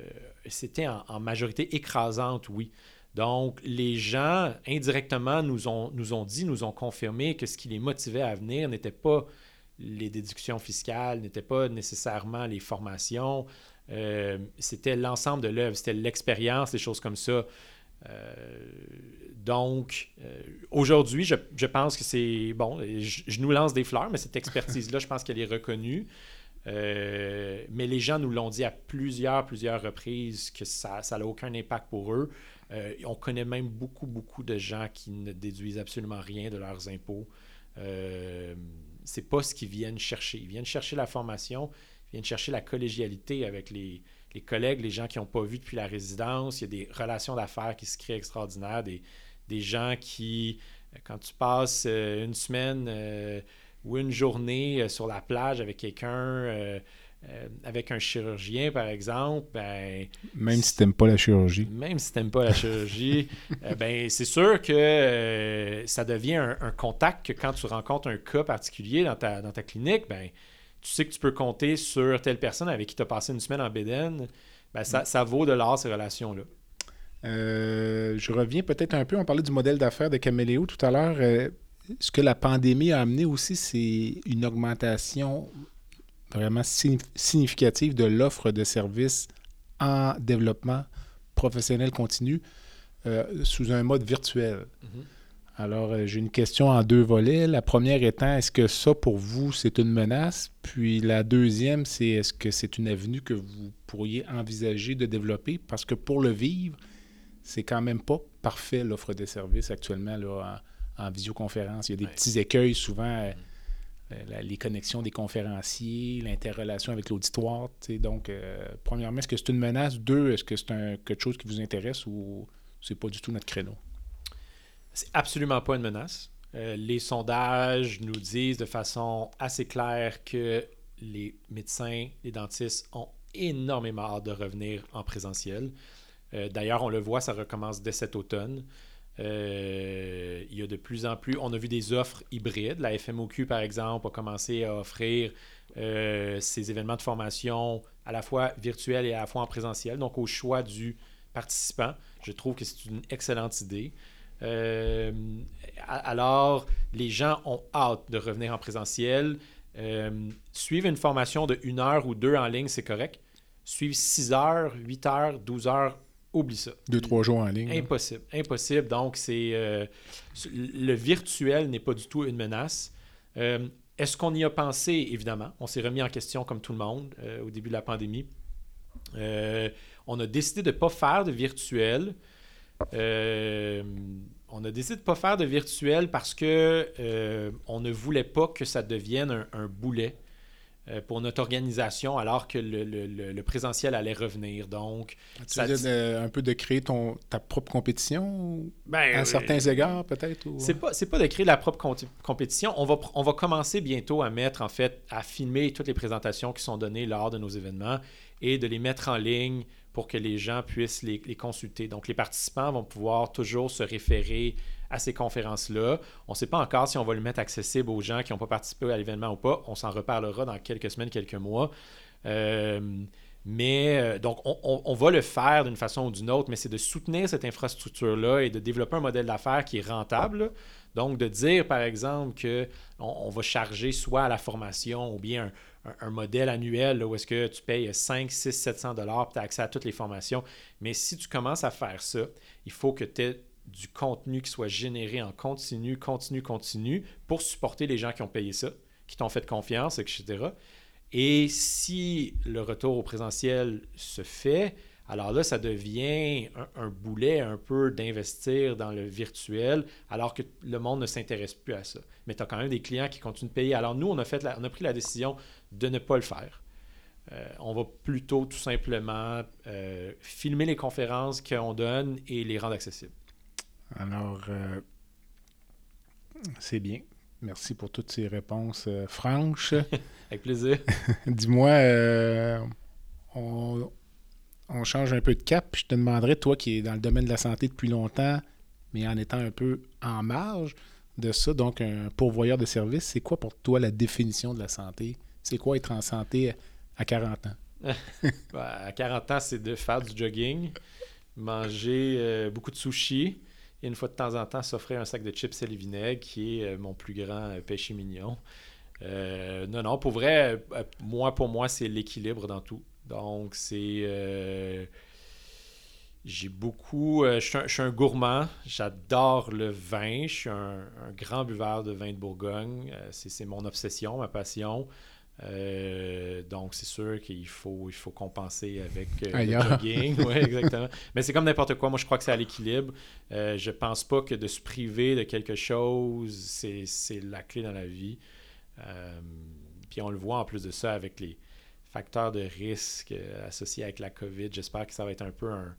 c'était en, majorité écrasante, oui. Donc, les gens, indirectement, nous ont, nous ont dit, nous ont confirmé que ce qui les motivait à venir n'était pas les déductions fiscales, n'était pas nécessairement les formations, euh, c'était l'ensemble de l'œuvre, c'était l'expérience, des choses comme ça. Euh, donc, aujourd'hui, je, pense que c'est bon. Je, nous lance des fleurs, mais cette expertise-là, je pense qu'elle est reconnue. Mais les gens nous l'ont dit à plusieurs, plusieurs reprises que ça n'a aucun impact pour eux. on connaît même beaucoup, beaucoup de gens qui ne déduisent absolument rien de leurs impôts. c'est pas ce qu'ils viennent chercher. Ils viennent chercher la formation, viennent chercher la collégialité avec les, collègues, les gens qui n'ont pas vu depuis la résidence. Il y a des relations d'affaires qui se créent extraordinaires, des, des gens qui, euh, quand tu passes euh, une semaine euh, ou une journée sur la plage avec quelqu'un, avec un chirurgien, par exemple, ben, Même si tu n'aimes pas la chirurgie. Même si tu n'aimes pas la chirurgie, <laughs> ben, c'est sûr que ça devient un, contact que quand tu rencontres un cas particulier dans ta, dans ta clinique, ben, tu sais que tu peux compter sur telle personne avec qui tu as passé une semaine en Béden, ben ça, ça, vaut de l'or, ces relations-là. Euh, je reviens peut-être un peu, on parlait du modèle d'affaires de Caméléo tout à l'heure. Ce que la pandémie a amené aussi, c'est une augmentation vraiment significative de l'offre de services en développement professionnel continu euh, sous un mode virtuel. Mm-hmm. Alors, euh, j'ai une question en deux volets. La première étant, est-ce que ça, pour vous, c'est une menace? Puis la deuxième, c'est est-ce que c'est une avenue que vous pourriez envisager de développer? Parce que pour le vivre, c'est quand même pas parfait l'offre de services actuellement là, en, visioconférence. Il y a des petits écueils souvent. Euh, les connexions des conférenciers, l'interrelation avec l'auditoire. Donc, euh, premièrement, est-ce que c'est une menace? Deux, est-ce que c'est quelque chose qui vous intéresse ou c'est pas du tout notre créneau? C'est absolument pas une menace. Euh, les sondages nous disent de façon assez claire que les médecins, les dentistes ont énormément hâte de revenir en présentiel. Euh, d'ailleurs, on le voit, ça recommence dès cet automne. Euh, il y a de plus en plus, on a vu des offres hybrides. La FMOQ, par exemple, a commencé à offrir ces événements de formation à la fois virtuels et à la fois en présentiel, donc au choix du participant. Je trouve que c'est une excellente idée. Euh, alors, les gens ont hâte de revenir en présentiel. Euh, suivre une formation de une heure ou deux en ligne, c'est correct. Suivre 6 heures, 8 heures, 12 heures, oublie ça. Deux, trois jours en ligne. Impossible. Impossible. Donc, c'est euh, le virtuel n'est pas du tout une menace. Est-ce qu'on y a pensé? Évidemment. On s'est remis en question comme tout le monde au début de la pandémie. on a décidé de ne pas faire de virtuel euh, on a décidé de ne pas faire de virtuel parce que euh, on ne voulait pas que ça devienne un, boulet euh, pour notre organisation alors que le, présentiel allait revenir. Donc, tu un peu de créer ton, ta propre compétition ben, à certains égards peut-être C'est pas pas de créer la propre compétition. On va on va commencer bientôt à mettre en fait à filmer toutes les présentations qui sont données lors de nos événements et de les mettre en ligne pour que les gens puissent les, consulter. Donc, les participants vont pouvoir toujours se référer à ces conférences-là. On ne sait pas encore si on va le mettre accessible aux gens qui n'ont pas participé à l'événement ou pas. On s'en reparlera dans quelques semaines, quelques mois. Euh, mais euh, donc, on, va le faire d'une façon ou d'une autre, mais c'est de soutenir cette infrastructure-là et de développer un modèle d'affaires qui est rentable. Donc, de dire, par exemple, qu'on on va charger soit à la formation ou bien un, modèle annuel où est-ce que tu payes 5, 6, 700 dollars tu as accès à toutes les formations. Mais si tu commences à faire ça, il faut que tu aies du contenu qui soit généré en continu, continu, continu pour supporter les gens qui ont payé ça, qui t'ont fait confiance, etc. Et si le retour au présentiel se fait, alors là, ça devient un, boulet un peu d'investir dans le virtuel alors que le monde ne s'intéresse plus à ça. Mais tu as quand même des clients qui continuent de payer. Alors nous, on a, fait on a pris la décision de ne pas le faire. Euh, on va plutôt tout simplement euh, filmer les conférences qu'on donne et les rendre accessibles. Alors, euh, c'est bien. Merci pour toutes ces réponses franches. <laughs> Avec plaisir. <laughs> Dis-moi, on, on change un peu de cap. je te demanderais, toi qui es dans le domaine de la santé depuis longtemps, mais en étant un peu en marge de ça, donc un pourvoyeur de services, c'est quoi pour toi la définition de la santé? C'est quoi être en santé à 40 ans? <laughs> à 40 ans, c'est de faire du jogging, manger beaucoup de sushi et une fois de temps en temps s'offrir un sac de chips et vinaigre qui est mon plus grand péché mignon. non, non, pour vrai, moi, pour moi, c'est l'équilibre dans tout. Donc, c'est j'ai beaucoup. Euh, je, suis un, gourmand. J'adore le vin. Je suis un, grand buveur de vin de Bourgogne. Euh, c'est mon obsession, ma passion. Euh, donc, c'est sûr qu'il faut, il faut compenser avec le jogging. <laughs> ouais, exactement. Mais c'est comme n'importe quoi. Moi, je crois que c'est à l'équilibre. je pense pas que de se priver de quelque chose, c'est la clé dans la vie. puis on le voit en plus de ça avec les facteurs de risque associés avec la COVID. J'espère que ça va être un peu un,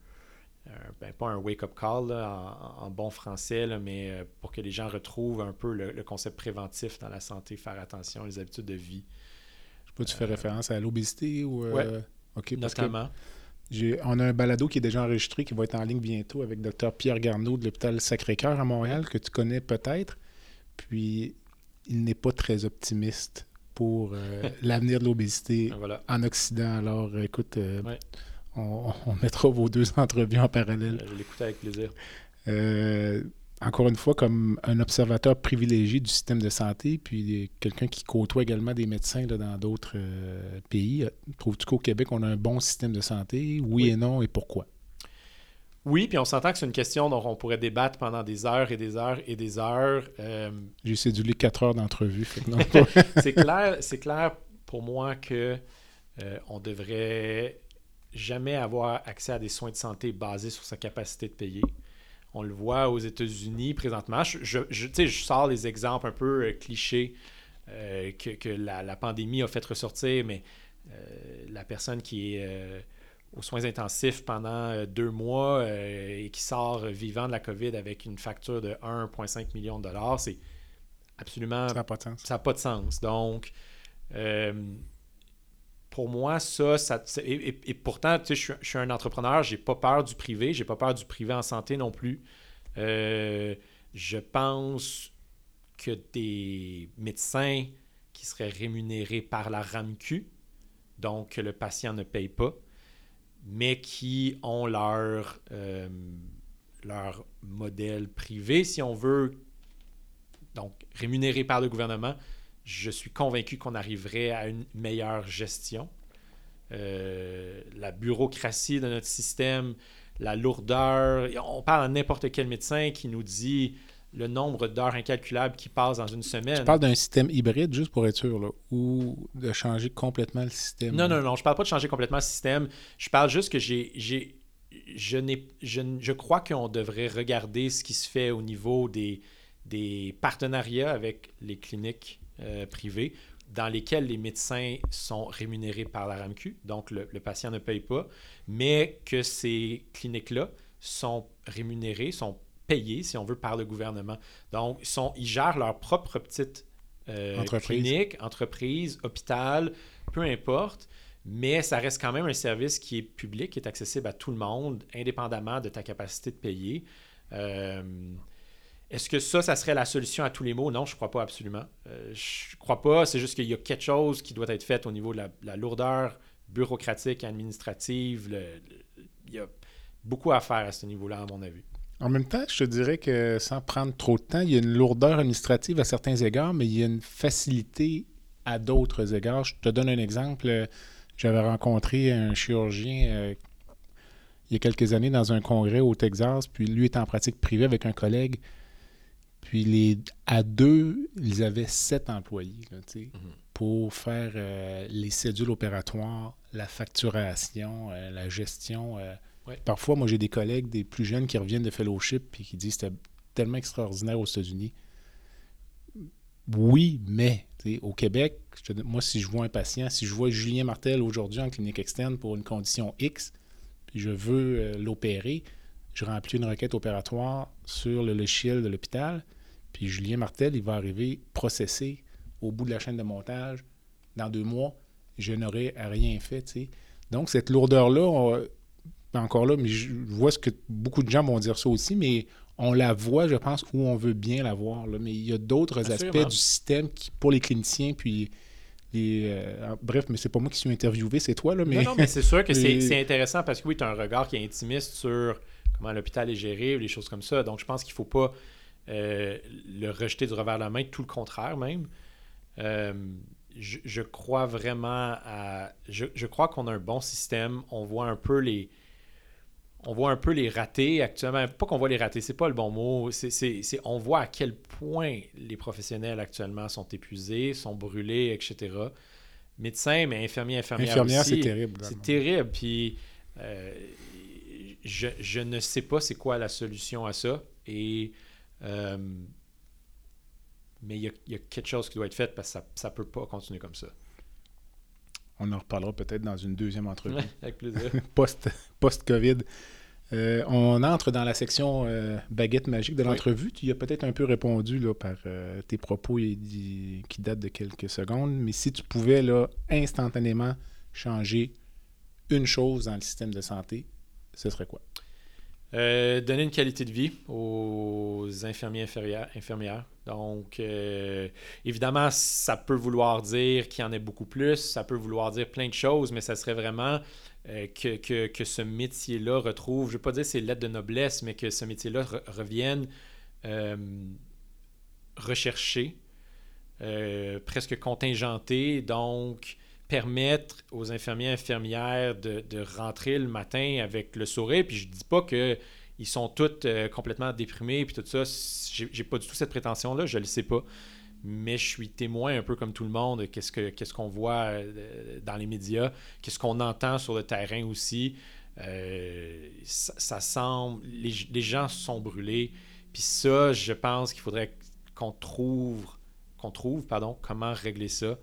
ben, pas un wake-up call en, bon français, mais euh, pour que les gens retrouvent un peu le, concept préventif dans la santé, faire attention les habitudes de vie. Tu fais euh, référence à l'obésité ou. Euh, OK, notamment. on a un balado qui est déjà enregistré, qui va être en ligne bientôt avec Dr. Pierre Garneau de l'hôpital Sacré-Cœur à Montréal, que tu connais peut-être. Puis, il n'est pas très optimiste pour <laughs> l'avenir de l'obésité en Occident. Alors, écoute, on, mettra vos deux <laughs> entrevues en parallèle. Je l'écoute avec plaisir. Euh, encore une fois, comme un observateur privilégié du système de santé, puis quelqu'un qui côtoie également des médecins dans d'autres euh, pays, euh, trouves-tu qu'au Québec, on a un bon système de santé? Oui, et non, et pourquoi? Oui, puis on s'entend que c'est une question dont on pourrait débattre pendant des heures et des heures et des heures. J'ai sédulé quatre heures d'entrevue. <laughs> c'est clair, c'est clair pour moi que on devrait jamais avoir accès à des soins de santé basés sur sa capacité de payer. On le voit aux États-Unis présentement. Je, je, je, sors les exemples un peu euh, clichés euh, que, la, pandémie a fait ressortir, mais euh, la personne qui est aux soins intensifs pendant deux mois et qui sort vivant de la COVID avec une facture de 1,5 million de dollars, c'est absolument... Ça n'a pas de sens. Ça n'a pas de sens. Donc, pour moi, ça, ça et, pourtant, tu sais, je, suis un entrepreneur, j'ai pas peur du privé, j'ai pas peur du privé en santé non plus. Euh, je pense que des médecins qui seraient rémunérés par la RAMQ, donc que le patient ne paye pas, mais qui ont leur, euh, leur modèle privé, si on veut, donc rémunéré par le gouvernement, je suis convaincu qu'on arriverait à une meilleure gestion. Euh, la bureaucratie de notre système, la lourdeur. On parle à n'importe quel médecin qui nous dit le nombre d'heures incalculables qui passent dans une semaine. Tu parles d'un système hybride, juste pour être sûr, ou de changer complètement le système? Non, non, non, je parle pas de changer complètement le système. Je parle juste que j'ai, j'ai, je, n'ai, je, je crois qu'on devrait regarder ce qui se fait au niveau des, des partenariats avec les cliniques euh, privés dans lesquels les médecins sont rémunérés par la RAMQ, donc le, patient ne paye pas, mais que ces cliniques-là sont rémunérées, sont payées, si on veut, par le gouvernement. Donc, ils, sont, ils gèrent leur propre petite euh, clinique, entreprise, hôpital, peu importe, mais ça reste quand même un service qui est public, qui est accessible à tout le monde, indépendamment de ta capacité de payer. Euh, est-ce que ça, ça serait la solution à tous les maux? Non, je ne crois pas absolument. Euh, je ne crois pas. C'est juste qu'il y a quelque chose qui doit être fait au niveau de la, lourdeur bureaucratique, administrative. il y a beaucoup à faire à ce niveau-là, à mon avis. En même temps, je te dirais que sans prendre trop de temps, il y a une lourdeur administrative à certains égards, mais il y a une facilité à d'autres égards. Je te donne un exemple. J'avais rencontré un chirurgien euh, il y a quelques années dans un congrès au Texas, puis lui était en pratique privée avec un collègue. Puis les, à deux, ils avaient sept employés mhm. pour faire euh, les cédules opératoires, la facturation, euh, la gestion. Euh. Parfois, moi, j'ai des collègues, des plus jeunes qui reviennent de fellowship et qui disent c'était tellement extraordinaire aux États-Unis. Oui, mais au Québec, moi, si je vois un patient, si je vois Julien Martel aujourd'hui en clinique externe pour une condition X, puis je veux l'opérer, je remplis une requête opératoire sur le logiciel de l'hôpital puis Julien Martel, il va arriver processé au bout de la chaîne de montage dans deux mois. Je n'aurais rien fait. Donc, cette lourdeur-là, encore là, mais je vois ce que beaucoup de gens vont dire ça aussi, mais on la voit, je pense, où on veut bien la voir. Mais il y a d'autres aspects du système qui, pour les cliniciens, puis les, bref, mais c'est pas moi qui suis interviewé, c'est toi. Là, mais... Non, non, mais c'est sûr que c'est <laughs> intéressant parce que oui, tu as un regard qui est intimiste sur comment l'hôpital est géré ou les choses comme ça. Donc, je pense qu'il ne faut pas le rejeter du revers de la main, tout le contraire même. Je, je, crois vraiment à. Je, je crois qu'on a un bon système. On voit un peu les on voit un peu les ratés actuellement. Pas qu'on voit les ratés, c'est pas le bon mot. C'est, on voit à quel point les professionnels actuellement sont épuisés, sont brûlés, etc. Médecins, mais infirmiers, infirmières. Infirmières, c'est terrible. C'est terrible. Puis euh, je, ne sais pas c'est quoi la solution à ça. Et. Euh, mais il y, a, quelque chose qui doit être fait parce que ça ne peut pas continuer comme ça. On en reparlera peut-être dans une deuxième entrevue. <laughs> avec plaisir. <laughs> Post, Post-COVID. Euh, on entre dans la section euh, baguette magique de l'entrevue. Tu y as peut-être un peu répondu là, par euh, tes propos qui datent de quelques secondes, mais si tu pouvais là, instantanément changer une chose dans le système de santé, ce serait quoi? Euh, donner une qualité de vie aux infirmiers infirmières. Donc, euh, évidemment, ça peut vouloir dire qu'il y en ait beaucoup plus, ça peut vouloir dire plein de choses, mais ça serait vraiment euh, que, que, ce métier-là retrouve, je ne veux pas dire c'est lettre de noblesse, mais que ce métier-là revienne recherché, presque contingenté. Donc, permettre aux infirmiers et infirmières de, rentrer le matin avec le sourire. Puis je dis pas que ils sont tous euh, complètement déprimés puis tout ça. J'ai pas du tout cette prétention-là, je le sais pas. Mais je suis témoin un peu comme tout le monde, qu'est-ce qu'on ce qu'on voit euh, dans les médias, qu'est-ce qu'on entend sur le terrain aussi. Euh, ça, semble. Les, les, gens sont brûlés. Puis ça, je pense qu'il faudrait qu'on trouve, qu'on trouve pardon, comment régler ça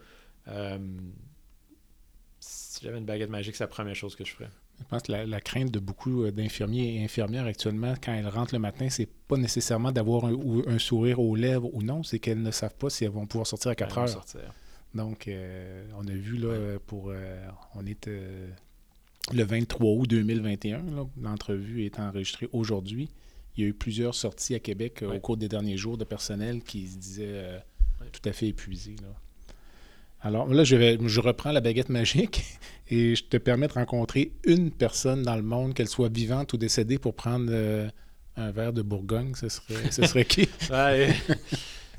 si j'avais une baguette magique, c'est la première chose que je ferais. Je pense que la, crainte de beaucoup euh, d'infirmiers et infirmières actuellement, quand elles rentrent le matin, c'est pas nécessairement d'avoir un, sourire aux lèvres ou non, c'est qu'elles ne savent pas si elles vont pouvoir sortir à 4 heures. Donc, euh, on a vu là, pour. Euh, on est le 23 août 2021, l'entrevue est enregistrée aujourd'hui. Il y a eu plusieurs sorties à Québec au cours des derniers jours de personnel qui se disaient tout à fait épuisés. Là. Alors là, je, vais, je reprends la baguette magique <laughs> et je te permets de rencontrer une personne dans le monde, qu'elle soit vivante ou décédée, pour prendre euh, un verre de Bourgogne. Ce serait, ce serait qui? <laughs>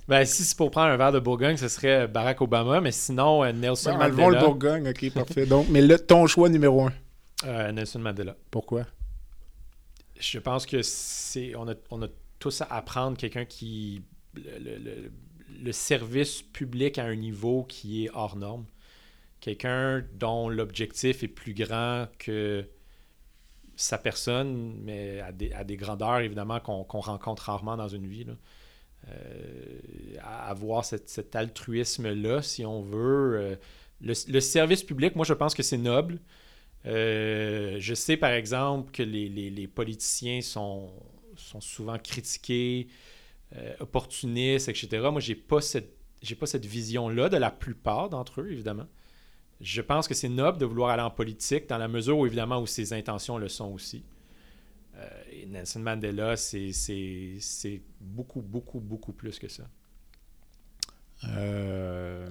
ben, si c'est pour prendre un verre de Bourgogne, ce serait Barack Obama, mais sinon, euh, Nelson ben, Mandela. le Bourgogne, ok, parfait. Donc, mais le, ton choix numéro un? Euh, Nelson Mandela. Pourquoi? Je pense que c'est on a, on a tous à apprendre quelqu'un qui le, le service public à un niveau qui est hors norme. Quelqu'un dont l'objectif est plus grand que sa personne, mais à des, à des grandeurs évidemment qu'on rencontre rarement dans une vie. Euh, avoir cet altruisme-là, si on veut. Euh, le, service public, moi je pense que c'est noble. Euh, je sais par exemple que les, les, les politiciens sont, sont souvent critiqués euh, opportunistes, etc. Moi, j'ai pas cette pas cette vision-là de la plupart d'entre eux, évidemment. Je pense que c'est noble de vouloir aller en politique dans la mesure où, évidemment, où ses intentions le sont aussi. Euh, et Nelson Mandela, c'est beaucoup, beaucoup, beaucoup plus que ça. Euh,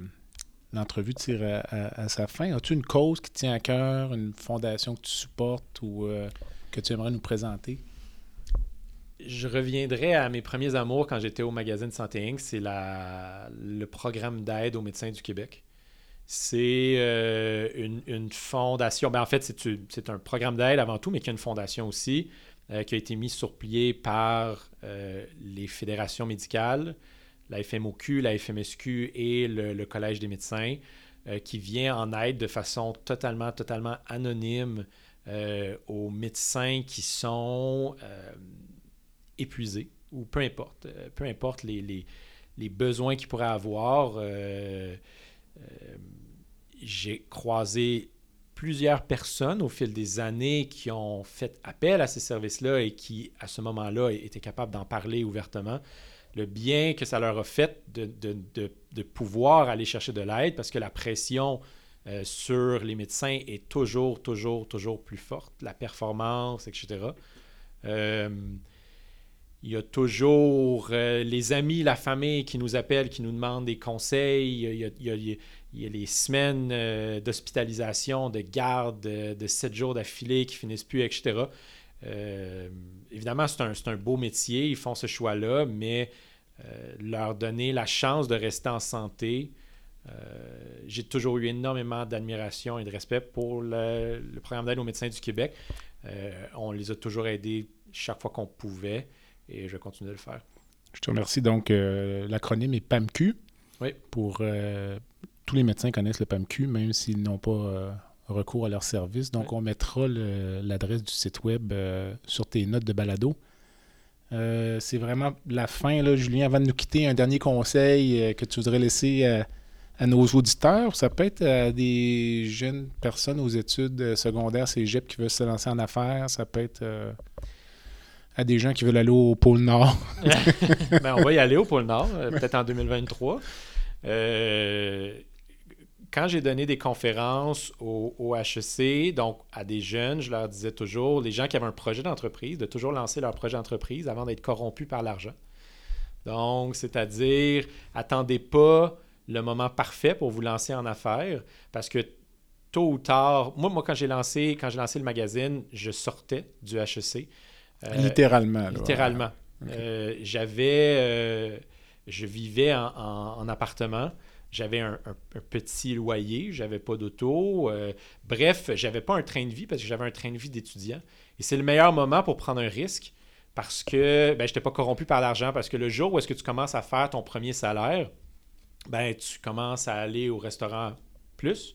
l'entrevue tire à, sa fin. As-tu une cause qui tient à cœur, une fondation que tu supportes ou que tu aimerais nous présenter? Je reviendrai à mes premiers amours quand j'étais au magazine Santé Inc. C'est le programme d'aide aux médecins du Québec. C'est euh, une, fondation. Ben, en fait, c'est un programme d'aide avant tout, mais qui a une fondation aussi, euh, qui a été mis sur pied par euh, les fédérations médicales, la FMOQ, la FMSQ et le, Collège des médecins, qui vient en aide de façon totalement, totalement anonyme aux médecins qui sont épuisé, ou peu importe, euh, peu importe les, les, besoins qu'il pourrait avoir. Euh, euh, j'ai croisé plusieurs personnes au fil des années qui ont fait appel à ces services-là et qui, à ce moment-là, étaient capables d'en parler ouvertement. Le bien que ça leur a fait de, de, de, pouvoir aller chercher de l'aide parce que la pression sur les médecins est toujours, toujours, toujours plus forte, la performance, etc. Il y a toujours euh, les amis, la famille qui nous appellent, qui nous demandent des conseils. Il y a les semaines euh, d'hospitalisation, de garde, de, 7 jours d'affilée qui finissent plus, etc. Euh, évidemment, c'est un, beau métier, ils font ce choix-là, mais leur donner la chance de rester en santé, j'ai toujours eu énormément d'admiration et de respect pour le programme d'aide aux médecins du Québec. on les a toujours aidés chaque fois qu'on pouvait et je vais continuer de le faire. Je te remercie. Donc, euh, l'acronyme est PAMQ. Oui. Pour euh, tous les médecins connaissent le PAMQ, même s'ils n'ont pas euh, recours à leur service. Donc, on mettra l'adresse du site web sur tes notes de balado. C'est vraiment la fin, là, Julien. Avant de nous quitter, un dernier conseil que tu voudrais laisser à nos auditeurs. Ça peut être à des jeunes personnes aux études secondaires, cégep, qui veulent se lancer en affaires. Ça peut être à des gens qui veulent aller au pôle Nord? <laughs> ben, on va y aller au pôle Nord, euh, peut-être en 2023. Euh, quand j'ai donné des conférences au, HEC, donc à des jeunes, je leur disais toujours, les gens qui avaient un projet d'entreprise, de toujours lancer leur projet d'entreprise avant d'être corrompus par l'argent. Donc, c'est-à-dire, attendez pas le moment parfait pour vous lancer en affaires parce que tôt ou tard, moi, moi quand j'ai lancé, quand j'ai lancé le magazine, je sortais du HEC. Euh, littéralement. littéralement. Euh, j'avais. Euh, je vivais en, appartement. J'avais un, petit loyer, j'avais pas d'auto. bref, j'avais pas un train de vie parce que j'avais un train de vie d'étudiant. Et c'est le meilleur moment pour prendre un risque parce que ben, je n'étais pas corrompu par l'argent. Parce que le jour où est-ce que tu commences à faire ton premier salaire, ben, tu commences à aller au restaurant plus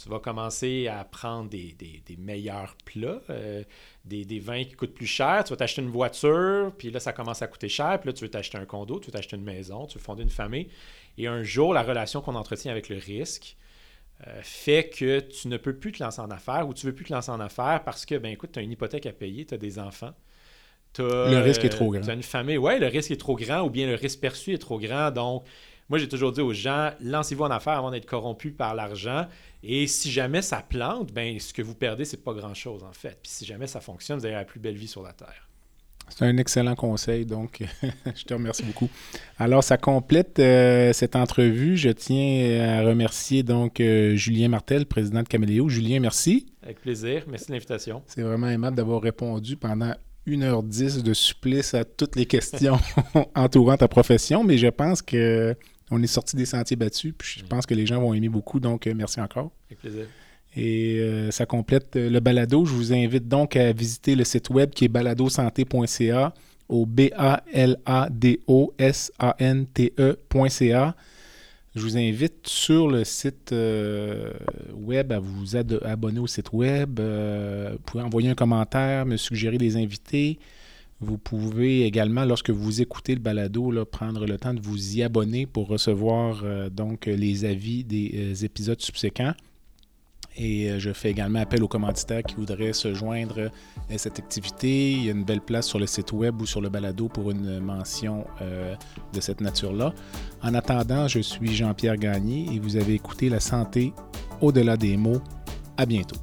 tu vas commencer à prendre des, meilleurs plats, euh, des, vins qui coûtent plus cher. Tu vas t'acheter une voiture, puis là, ça commence à coûter cher. Puis là, tu veux t'acheter un condo, tu veux t'acheter une maison, tu veux fonder une famille. Et un jour, la relation qu'on entretient avec le risque euh, fait que tu ne peux plus te lancer en affaires ou tu ne veux plus te lancer en affaires parce que, ben écoute, tu as une hypothèque à payer, tu as des enfants. le risque est trop grand. Tu as une famille. Oui, le risque est trop grand ou bien le risque perçu est trop grand. Donc, moi, j'ai toujours dit aux gens, lancez-vous en affaires avant d'être corrompu par l'argent. Et si jamais ça plante, ben, ce que vous perdez, c'est pas grand-chose, en fait. Puis si jamais ça fonctionne, vous avez la plus belle vie sur la Terre. C'est un excellent conseil, donc <laughs> je te remercie beaucoup. Alors, ça complète euh, cette entrevue. Je tiens à remercier donc euh, Julien Martel, président de Caméléo. Julien, merci. Avec plaisir. Merci de l'invitation. C'est vraiment aimable d'avoir répondu pendant 1h10 de supplice à toutes les questions <laughs> entourant ta profession, mais je pense que on est sorti des sentiers battus, puis je pense que les gens vont aimer beaucoup, donc euh, merci encore. Avec plaisir. Et euh, ça complète euh, le balado. Je vous invite donc à visiter le site web qui est baladosanté.ca au B-A-L-A-D-O-S-A-N-T-E.ca. Je vous invite sur le site web à vous abonner au site web. vous pouvez envoyer un commentaire, me suggérer des invités. Vous pouvez également, lorsque vous écoutez le balado, prendre le temps de vous y abonner pour recevoir euh, donc les avis des euh, épisodes subséquents. Et euh, je fais également appel aux commanditaires qui voudraient se joindre à cette activité. Il y a une belle place sur le site web ou sur le balado pour une mention de cette nature-là. En attendant, je suis Jean-Pierre Gagné et vous avez écouté La santé au-delà des mots. À bientôt.